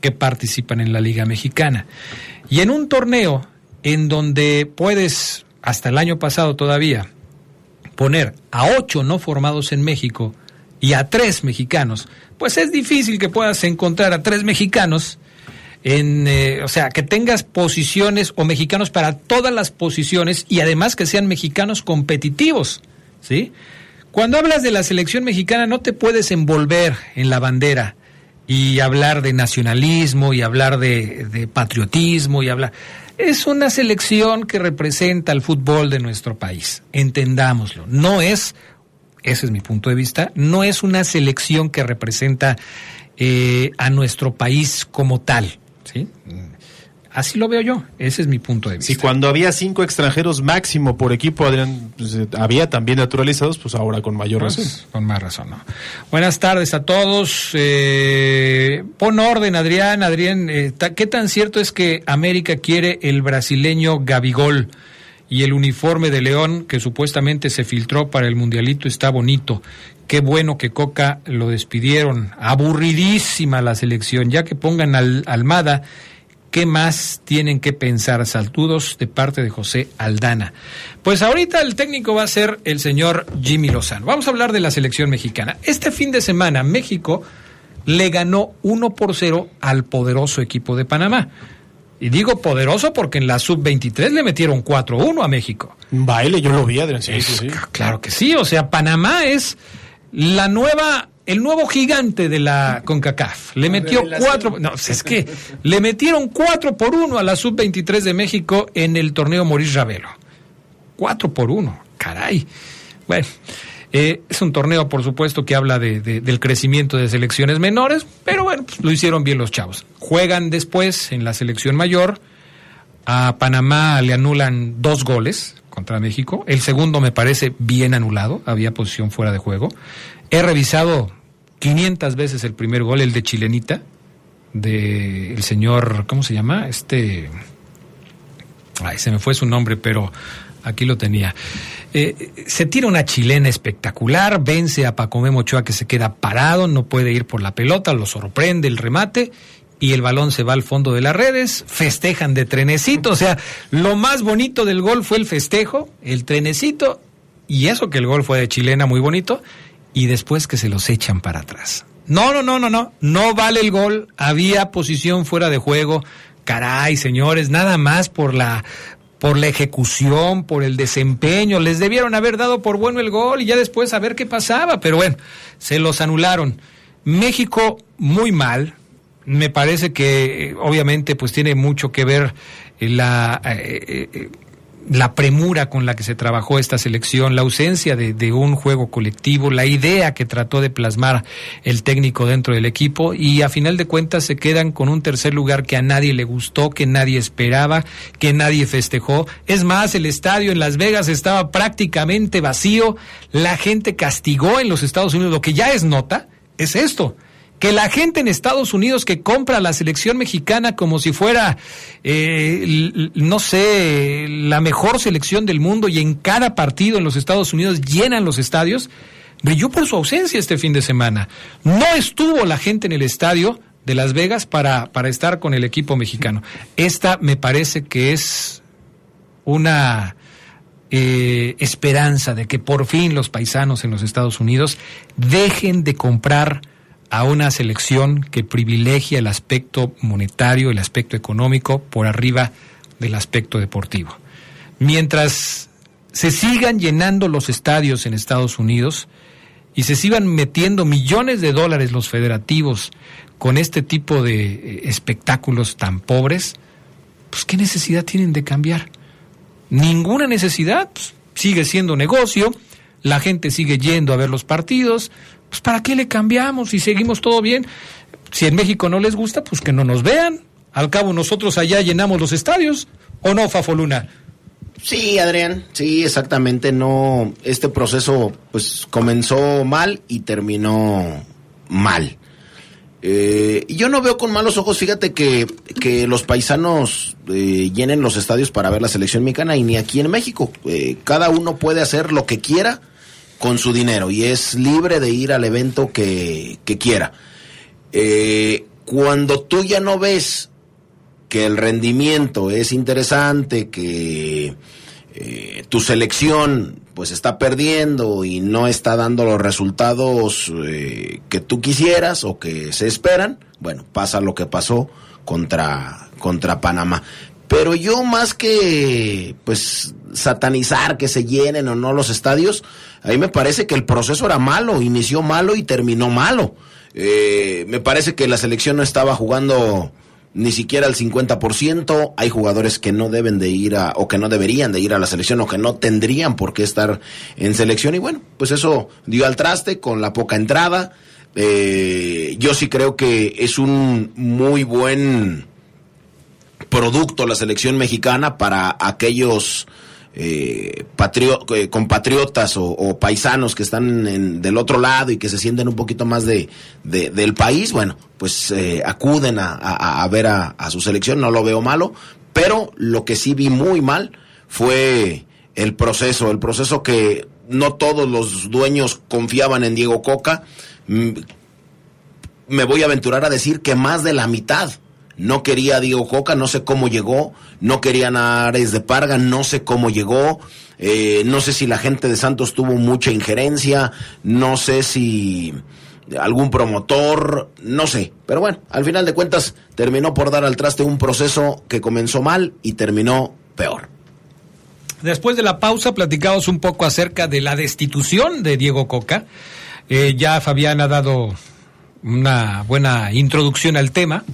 que participan en la Liga Mexicana. Y en un torneo en donde puedes, hasta el año pasado todavía, poner a ocho no formados en México y a tres mexicanos, pues es difícil que puedas encontrar a tres mexicanos en, eh, o sea, que tengas posiciones o mexicanos para todas las posiciones y además que sean mexicanos competitivos, ¿sí? Cuando hablas de la selección mexicana no te puedes envolver en la bandera y hablar de nacionalismo y hablar de, de patriotismo y hablar... Es una selección que representa al fútbol de nuestro país, entendámoslo. No es, ese es mi punto de vista, no es una selección que representa eh, a nuestro país como tal, ¿sí? Así lo veo yo, ese es mi punto de vista. Si cuando había cinco extranjeros máximo por equipo, Adrián, pues, eh, había también naturalizados, pues ahora con mayor razón. Pues, con más razón, ¿no? Buenas tardes a todos. Eh, pon orden, Adrián. Adrián, eh, ¿qué tan cierto es que América quiere el brasileño Gabigol y el uniforme de León que supuestamente se filtró para el Mundialito está bonito? Qué bueno que Coca lo despidieron. Aburridísima la selección, ya que pongan al Almada. ¿Qué más tienen que pensar? Saludos de parte de José Aldana. Pues ahorita el técnico va a ser el señor Jimmy Lozano. Vamos a hablar de la selección mexicana. Este fin de semana México le ganó 1 por 0 al poderoso equipo de Panamá. Y digo poderoso porque en la sub-23 le metieron 4-1 a México. Un baile, yo lo vi, Adrián. Sí, sí, sí. Claro que sí, o sea, Panamá es la nueva, el nuevo gigante de la CONCACAF. Le metió cuatro, no, pues es que le metieron cuatro por uno a la sub-23 de México en el torneo Maurice Ravelo. Cuatro por uno, caray. Bueno, eh, es un torneo, por supuesto, que habla de- de- del crecimiento de selecciones menores, pero bueno, pues, lo hicieron bien los chavos. Juegan después en la selección mayor. A Panamá le anulan dos goles contra México. El segundo me parece bien anulado, había posición fuera de juego. He revisado 500 veces el primer gol, el de Chilenita, de señor, ¿cómo se llama? Este, ay, se me fue su nombre, pero aquí lo tenía. Eh, se tira una chilena espectacular, vence a Pacomé Ochoa que se queda parado, no puede ir por la pelota, lo sorprende el remate y el balón se va al fondo de las redes, festejan de trenecito, o sea, lo más bonito del gol fue el festejo, el trenecito y eso que el gol fue de chilena muy bonito y después que se los echan para atrás. No, no, no, no, no, no vale el gol, había posición fuera de juego. Caray, señores, nada más por la por la ejecución, por el desempeño, les debieron haber dado por bueno el gol y ya después a ver qué pasaba, pero bueno, se los anularon. México muy mal, me parece que eh, obviamente pues tiene mucho que ver eh, la eh, la premura con la que se trabajó esta selección, la ausencia de, de, un juego colectivo, la idea que trató de plasmar el técnico dentro del equipo y a final de cuentas se quedan con un tercer lugar que a nadie le gustó, que nadie esperaba, que nadie festejó. Es más, el estadio en Las Vegas estaba prácticamente vacío, la gente castigó en los Estados Unidos, lo que ya es nota, es esto que la gente en Estados Unidos que compra la selección mexicana como si fuera, eh, no sé, la mejor selección del mundo y en cada partido en los Estados Unidos llenan los estadios, brilló por su ausencia este fin de semana. No estuvo la gente en el estadio de Las Vegas para, para estar con el equipo mexicano. Esta me parece que es una eh, esperanza de que por fin los paisanos en los Estados Unidos dejen de comprar a una selección que privilegia el aspecto monetario, el aspecto económico, por arriba del aspecto deportivo. Mientras se sigan llenando los estadios en Estados Unidos y se sigan metiendo millones de dólares los federativos con este tipo de eh, espectáculos tan pobres, pues ¿qué necesidad tienen de cambiar? Ninguna necesidad, pues, sigue siendo negocio, la gente sigue yendo a ver los partidos, pues ¿para qué le cambiamos si seguimos todo bien? Si en México no les gusta, pues que no nos vean. Al cabo nosotros allá llenamos los estadios, ¿o no, Fafoluna? Sí, Adrián, sí, exactamente. No, este proceso pues comenzó mal y terminó mal. Eh, y yo no veo con malos ojos, fíjate que, que los paisanos eh, llenen los estadios para ver la selección mexicana y ni aquí en México. Eh, cada uno puede hacer lo que quiera con su dinero y es libre de ir al evento que, que quiera. cuando tú ya no ves que el rendimiento es interesante, que eh, tu selección pues está perdiendo y no está dando los resultados eh, que tú quisieras o que se esperan, bueno, pasa lo que pasó contra, contra Panamá. Pero yo más que pues satanizar que se llenen o no los estadios, a mí me parece que el proceso era malo, inició malo y terminó malo. Eh, me parece que la selección no estaba jugando ni siquiera el 50%. Hay jugadores que no deben de ir a, o que no deberían de ir a la selección, o que no tendrían por qué estar en selección. Y bueno, pues eso dio al traste con la poca entrada. Eh, yo sí creo que es un muy buen producto la selección mexicana para aquellos eh, eh, compatriotas o, paisanos que están del otro lado y que se sienten un poquito más de, del país, bueno, pues eh, acuden a, ver a, a, su selección, no lo veo malo, pero lo que sí vi muy mal fue el proceso, el proceso que no todos los dueños confiaban en Diego Coca. Mm, me voy a aventurar a decir que más de la mitad no quería a Diego Coca, no sé cómo llegó, no querían a de Parga, no sé cómo llegó, eh, no sé si la gente de Santos tuvo mucha injerencia, no sé si algún promotor, no sé, pero bueno, al final de cuentas terminó por dar al traste un proceso que comenzó mal y terminó peor. Después de la pausa platicamos un poco acerca de la destitución de Diego Coca. Eh, ya Fabián ha dado una buena introducción al tema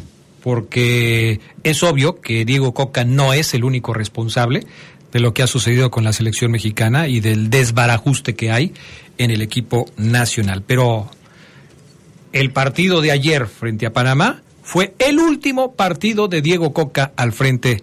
porque es obvio que Diego Coca no es el único responsable de lo que ha sucedido con la selección mexicana y del desbarajuste que hay en el equipo nacional. Pero el partido de ayer frente a Panamá fue el último partido de Diego Coca al frente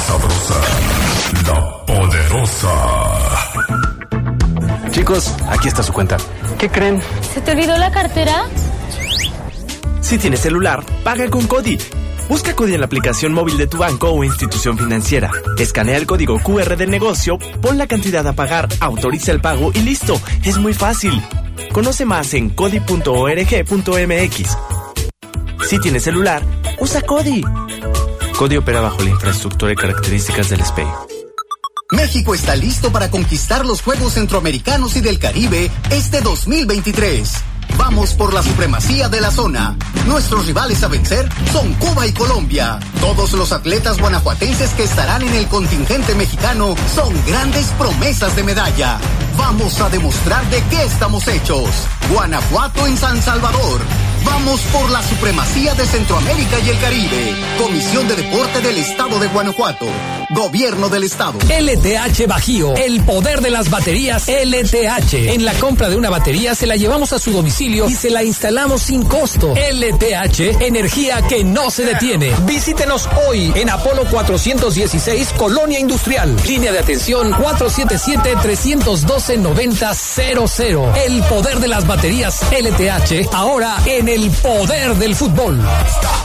Sabrosa, la poderosa. Chicos, aquí está su cuenta. ¿Qué creen? ¿Se te olvidó la cartera? Si tienes celular, paga con Cody. Busca Cody en la aplicación móvil de tu banco o institución financiera. Escanea el código QR del negocio, pon la cantidad a pagar, autoriza el pago y listo. Es muy fácil. Conoce más en cody.org.mx. Si tienes celular, usa Cody. Cody opera bajo la infraestructura y características del SPEI. México está listo para conquistar los Juegos Centroamericanos y del Caribe este 2023. Vamos por la supremacía de la zona. Nuestros rivales a vencer son Cuba y Colombia. Todos los atletas guanajuatenses que estarán en el contingente mexicano son grandes promesas de medalla. Vamos a demostrar de qué estamos hechos. Guanajuato en San Salvador. Vamos por la supremacía de Centroamérica y el Caribe. Comisión de Deporte del Estado de Guanajuato. Gobierno del Estado. LTH Bajío. El poder de las baterías LTH. En la compra de una batería se la llevamos a su domicilio y se la instalamos sin costo. LTH, energía que no se detiene. Visítenos hoy en Apolo 416, Colonia Industrial. Línea de atención 477-312-9000. El poder de las baterías LTH ahora en el poder del fútbol.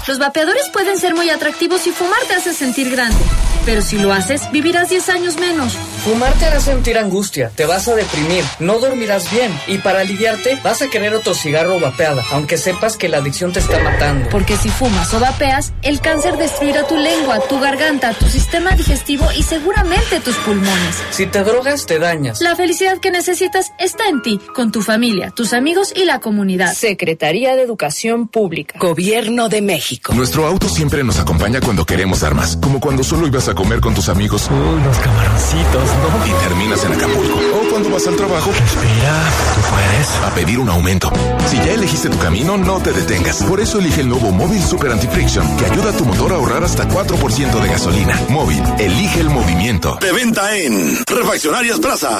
Los vapeadores pueden ser muy atractivos y fumar te hace sentir grande. Pero si lo haces, vivirás 10 años menos. Fumar te hará sentir angustia, te vas a deprimir, no dormirás bien y para aliviarte vas a querer otro cigarro o vapeada, aunque sepas que la adicción te está matando. Porque si fumas o vapeas, el cáncer destruirá tu lengua, tu garganta, tu sistema digestivo y seguramente tus pulmones. Si te drogas, te dañas. La felicidad que necesitas está en ti, con tu familia, tus amigos y la comunidad. Secretaría de Educación Pública. Gobierno de México. Nuestro auto siempre nos acompaña cuando queremos dar más, como cuando solo ibas a comer con tus amigos. Uy, los camaroncitos. Y terminas en Acapulco. O cuando vas al trabajo. Respira, tú puedes. A pedir un aumento. Si ya elegiste tu camino, no te detengas. Por eso elige el nuevo Móvil Super Anti-Friction, que ayuda a tu motor a ahorrar hasta 4% de gasolina. Móvil, elige el movimiento. De venta en Refaccionarias Plaza.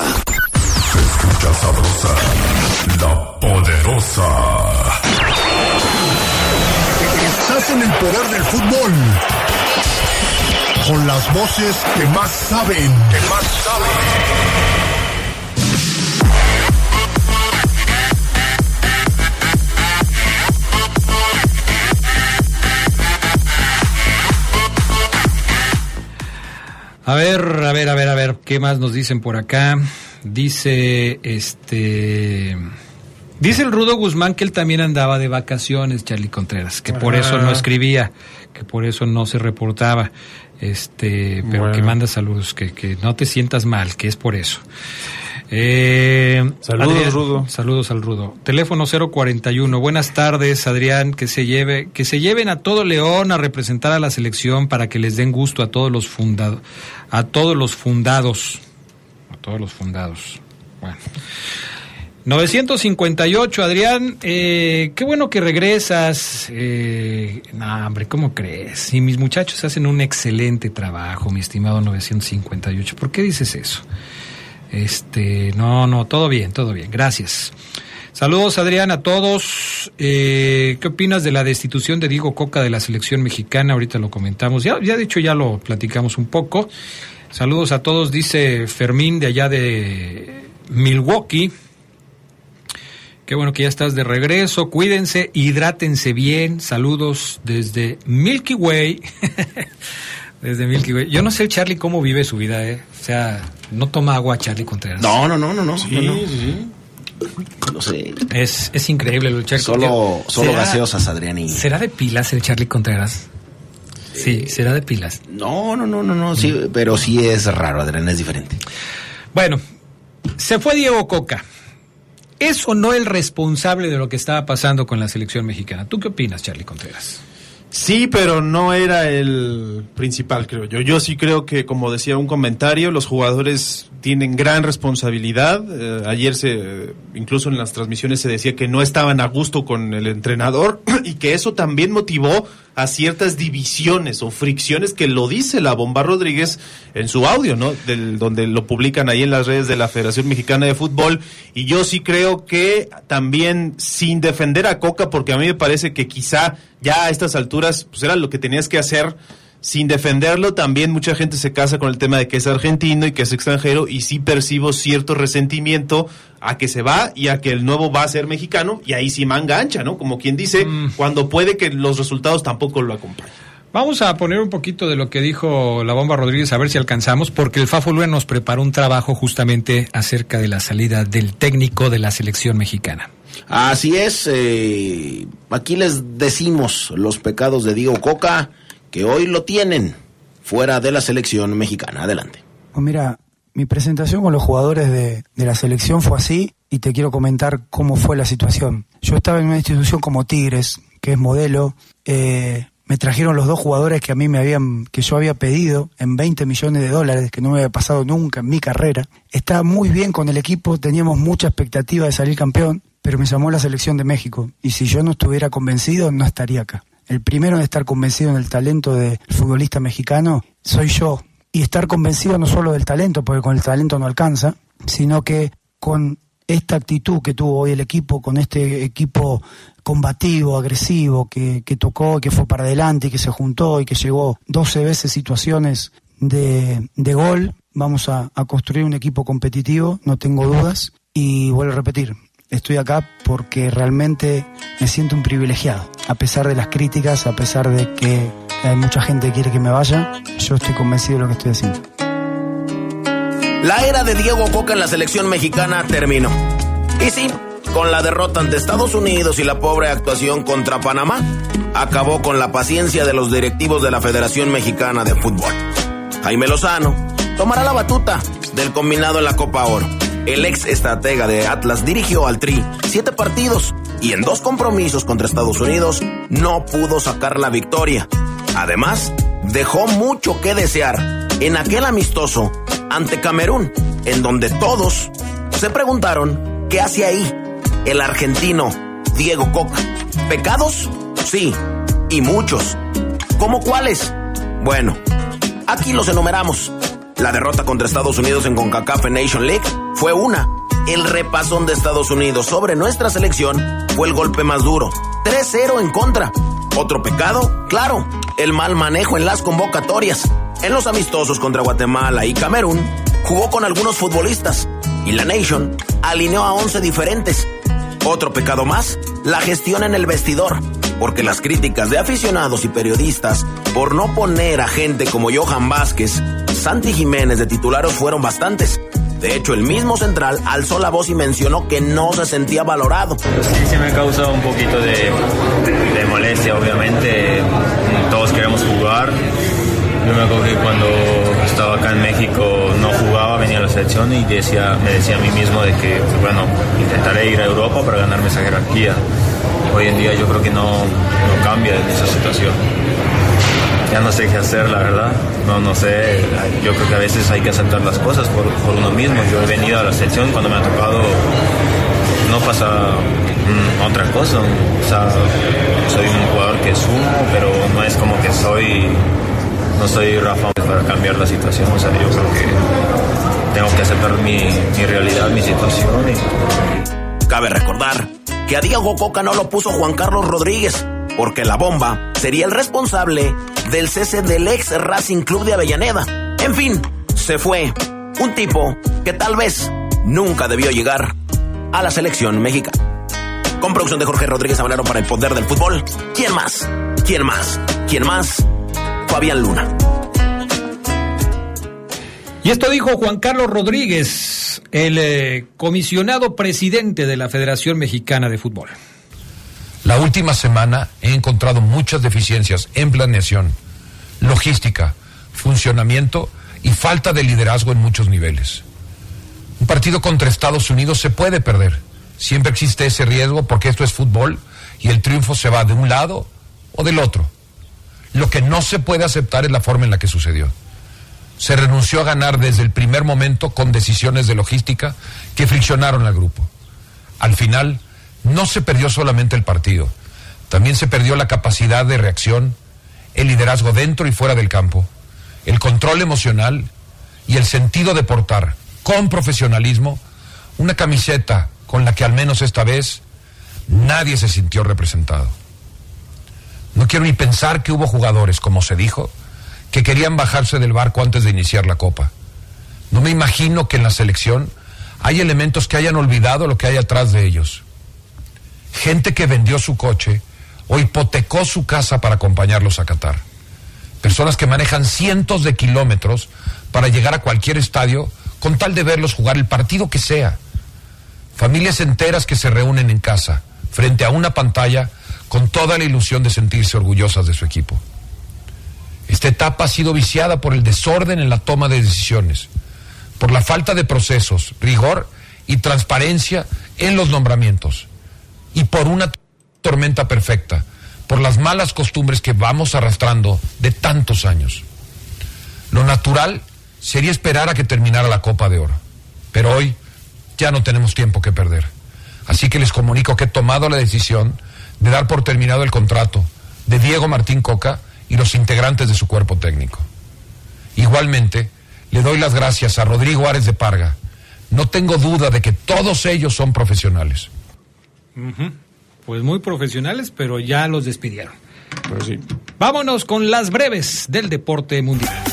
Se escucha sabrosa, la poderosa. Estás en el poder del fútbol. Con las voces que más saben. Que más saben. A ver, a ver, a ver, a ver, ¿qué más nos dicen por acá? Dice, este... Dice el Rudo Guzmán que él también andaba de vacaciones, Charlie Contreras, que por eso no escribía, que por eso no se reportaba, este, pero Bueno. que manda saludos, que, que no te sientas mal, que es por eso. Eh, Saludos, Rudo. Saludos al Rudo. Teléfono 041. Buenas tardes, Adrián. Que se lleve, que se lleven a todo León a representar a la selección para que les den gusto a todos los fundados, a todos los fundados, a todos los fundados. Bueno. 958, Adrián, eh, qué bueno que regresas. Eh, no, hombre, ¿cómo crees? Y mis muchachos hacen un excelente trabajo, mi estimado 958. ¿Por qué dices eso? Este, no, no, todo bien, todo bien, gracias. Saludos, Adrián, a todos. Eh, ¿Qué opinas de la destitución de Diego Coca de la selección mexicana? Ahorita lo comentamos. Ya, ya de hecho, ya lo platicamos un poco. Saludos a todos, dice Fermín de allá de Milwaukee. Qué bueno que ya estás de regreso. Cuídense, hidrátense bien. Saludos desde Milky Way. desde Milky Way. Yo no sé, Charlie, cómo vive su vida, ¿eh? O sea, no toma agua, Charlie Contreras. No, no, no, no, no. Sí, no, no. sí. No sé. Es, es increíble lo de Charlie Solo, Contreras. solo ¿Será- gaseosas, Adriani. ¿Será de pilas el Charlie Contreras? Sí, será de pilas. No, no, no, no, no, sí, pero sí es raro, Adrián, es diferente. Bueno, se fue Diego Coca. ¿Es o no el responsable de lo que estaba pasando con la selección mexicana? ¿Tú qué opinas, Charlie Contreras? Sí, pero no era el principal, creo yo. Yo sí creo que, como decía un comentario, los jugadores tienen gran responsabilidad. Eh, ayer se, incluso en las transmisiones se decía que no estaban a gusto con el entrenador y que eso también motivó a ciertas divisiones o fricciones que lo dice la Bomba Rodríguez en su audio, ¿no? Del, donde lo publican ahí en las redes de la Federación Mexicana de Fútbol. Y yo sí creo que también, sin defender a Coca, porque a mí me parece que quizá ya a estas alturas, pues era lo que tenías que hacer. Sin defenderlo, también mucha gente se casa con el tema de que es argentino y que es extranjero y sí percibo cierto resentimiento a que se va y a que el nuevo va a ser mexicano y ahí sí manga ancha, ¿no? Como quien dice, cuando puede que los resultados tampoco lo acompañen. Vamos a poner un poquito de lo que dijo la bomba Rodríguez, a ver si alcanzamos, porque el Fafo Luna nos preparó un trabajo justamente acerca de la salida del técnico de la selección mexicana. Así es, eh, aquí les decimos los pecados de Diego Coca, que hoy lo tienen fuera de la selección mexicana. Adelante. Pues mira, mi presentación con los jugadores de, de la selección fue así y te quiero comentar cómo fue la situación. Yo estaba en una institución como Tigres, que es modelo. eh, me trajeron los dos jugadores que a mí me habían, que yo había pedido en 20 millones de dólares, que no me había pasado nunca en mi carrera. Estaba muy bien con el equipo, teníamos mucha expectativa de salir campeón, pero me llamó la selección de México. Y si yo no estuviera convencido, no estaría acá. El primero en estar convencido en el talento del futbolista mexicano soy yo. Y estar convencido no solo del talento, porque con el talento no alcanza, sino que con esta actitud que tuvo hoy el equipo, con este equipo combativo, agresivo, que, tocó, que fue para adelante, y que se juntó y que llegó 12 veces situaciones de, gol, vamos a construir un equipo competitivo, no tengo dudas. Y vuelvo a repetir, estoy acá porque realmente me siento un privilegiado. A pesar de las críticas, a pesar de que hay mucha gente que quiere que me vaya, yo estoy convencido de lo que estoy haciendo. La era de Diego Coca en la selección mexicana terminó. Y sí, con la derrota ante Estados Unidos y la pobre actuación contra Panamá, acabó con la paciencia de los directivos de la Federación Mexicana de Fútbol. Jaime Lozano tomará la batuta del combinado en la Copa Oro. El ex estratega de Atlas dirigió al Tri siete partidos y en dos compromisos contra Estados Unidos no pudo sacar la victoria. Además, dejó mucho que desear en aquel amistoso ante Camerún, en donde todos se preguntaron qué hace ahí el argentino Diego Coca. ¿Pecados? Sí, y muchos. ¿Cómo cuáles? Bueno, aquí los enumeramos. La derrota contra Estados Unidos en CONCACAF Nation League fue una. El repasón de Estados Unidos sobre nuestra selección fue el golpe más duro. 3-0 en contra. Otro pecado, claro, el mal manejo en las convocatorias. En los amistosos contra Guatemala y Camerún, jugó con algunos futbolistas y la Nation alineó a 11 diferentes. Otro pecado más, la gestión en el vestidor, porque las críticas de aficionados y periodistas por no poner a gente como Johan Vázquez, Santi Jiménez de titulares fueron bastantes. De hecho, el mismo central alzó la voz y mencionó que no se sentía valorado. Sí, se me causa un poquito de, molestia, obviamente. Todos queremos jugar. Yo me acuerdo que cuando estaba acá en México no jugaba, venía a la selección y decía, me decía a mí mismo de que, bueno, intentaré ir a Europa para ganarme esa jerarquía. Hoy en día yo creo que no, cambia esa situación. Ya no sé qué hacer, la verdad. No, no sé. Yo creo que a veces hay que aceptar las cosas por, por uno mismo. Yo he venido a la selección cuando me ha tocado no pasa mm, otra cosa. O sea, soy un jugador que sumo, pero no es como que soy, no soy Rafa para cambiar la situación. O sea, yo creo que tengo que aceptar mi, mi realidad, mi situación. Y... Cabe recordar que a Diego Coca no lo puso Juan Carlos Rodríguez, porque la bomba sería el responsable del cese del ex Racing Club de Avellaneda. En fin, se fue. Un tipo que tal vez nunca debió llegar a la selección mexicana. Con producción de Jorge Rodríguez Habanero para el poder del fútbol. ¿Quién más? ¿Quién más? ¿Quién más? Fabián Luna. Y esto dijo Juan Carlos Rodríguez, el eh, comisionado presidente de la Federación Mexicana de Fútbol. La última semana he encontrado muchas deficiencias en planeación, logística, funcionamiento y falta de liderazgo en muchos niveles. Un partido contra Estados Unidos se puede perder. Siempre existe ese riesgo porque esto es fútbol y el triunfo se va de un lado o del otro. Lo que no se puede aceptar es la forma en la que sucedió. Se renunció a ganar desde el primer momento con decisiones de logística que friccionaron al grupo. Al final, no se perdió solamente el partido, también se perdió la capacidad de reacción, el liderazgo dentro y fuera del campo, el control emocional y el sentido de portar con profesionalismo una camiseta con la que al menos esta vez nadie se sintió representado. No quiero ni pensar que hubo jugadores, como se dijo, que querían bajarse del barco antes de iniciar la copa. No me imagino que en la selección hay elementos que hayan olvidado lo que hay atrás de ellos. Gente que vendió su coche o hipotecó su casa para acompañarlos a Qatar. Personas que manejan cientos de kilómetros para llegar a cualquier estadio con tal de verlos jugar el partido que sea. Familias enteras que se reúnen en casa, frente a una pantalla, con toda la ilusión de sentirse orgullosas de su equipo. Esta etapa ha sido viciada por el desorden en la toma de decisiones, por la falta de procesos, rigor y transparencia en los nombramientos, y por una tormenta perfecta, por las malas costumbres que vamos arrastrando de tantos años. Lo natural sería esperar a que terminara la Copa de Oro, pero hoy ya no tenemos tiempo que perder. Así que les comunico que he tomado la decisión de dar por terminado el contrato de Diego Martín Coca y los integrantes de su cuerpo técnico. Igualmente, le doy las gracias a Rodrigo Ares de Parga. No tengo duda de que todos ellos son profesionales. Pues muy profesionales, pero ya los despidieron. Pues sí. Vámonos con las breves del deporte mundial.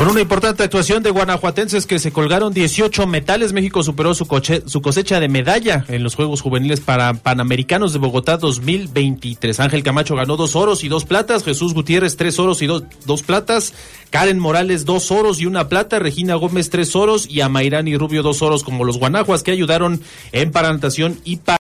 Con una importante actuación de guanajuatenses que se colgaron 18 metales, México superó su, coche, su cosecha de medalla en los Juegos Juveniles para Panamericanos de Bogotá 2023. Ángel Camacho ganó dos oros y dos platas, Jesús Gutiérrez tres oros y dos, dos platas, Karen Morales dos oros y una plata, Regina Gómez tres oros y Amairani Rubio dos oros como los guanajuas que ayudaron en parantación y para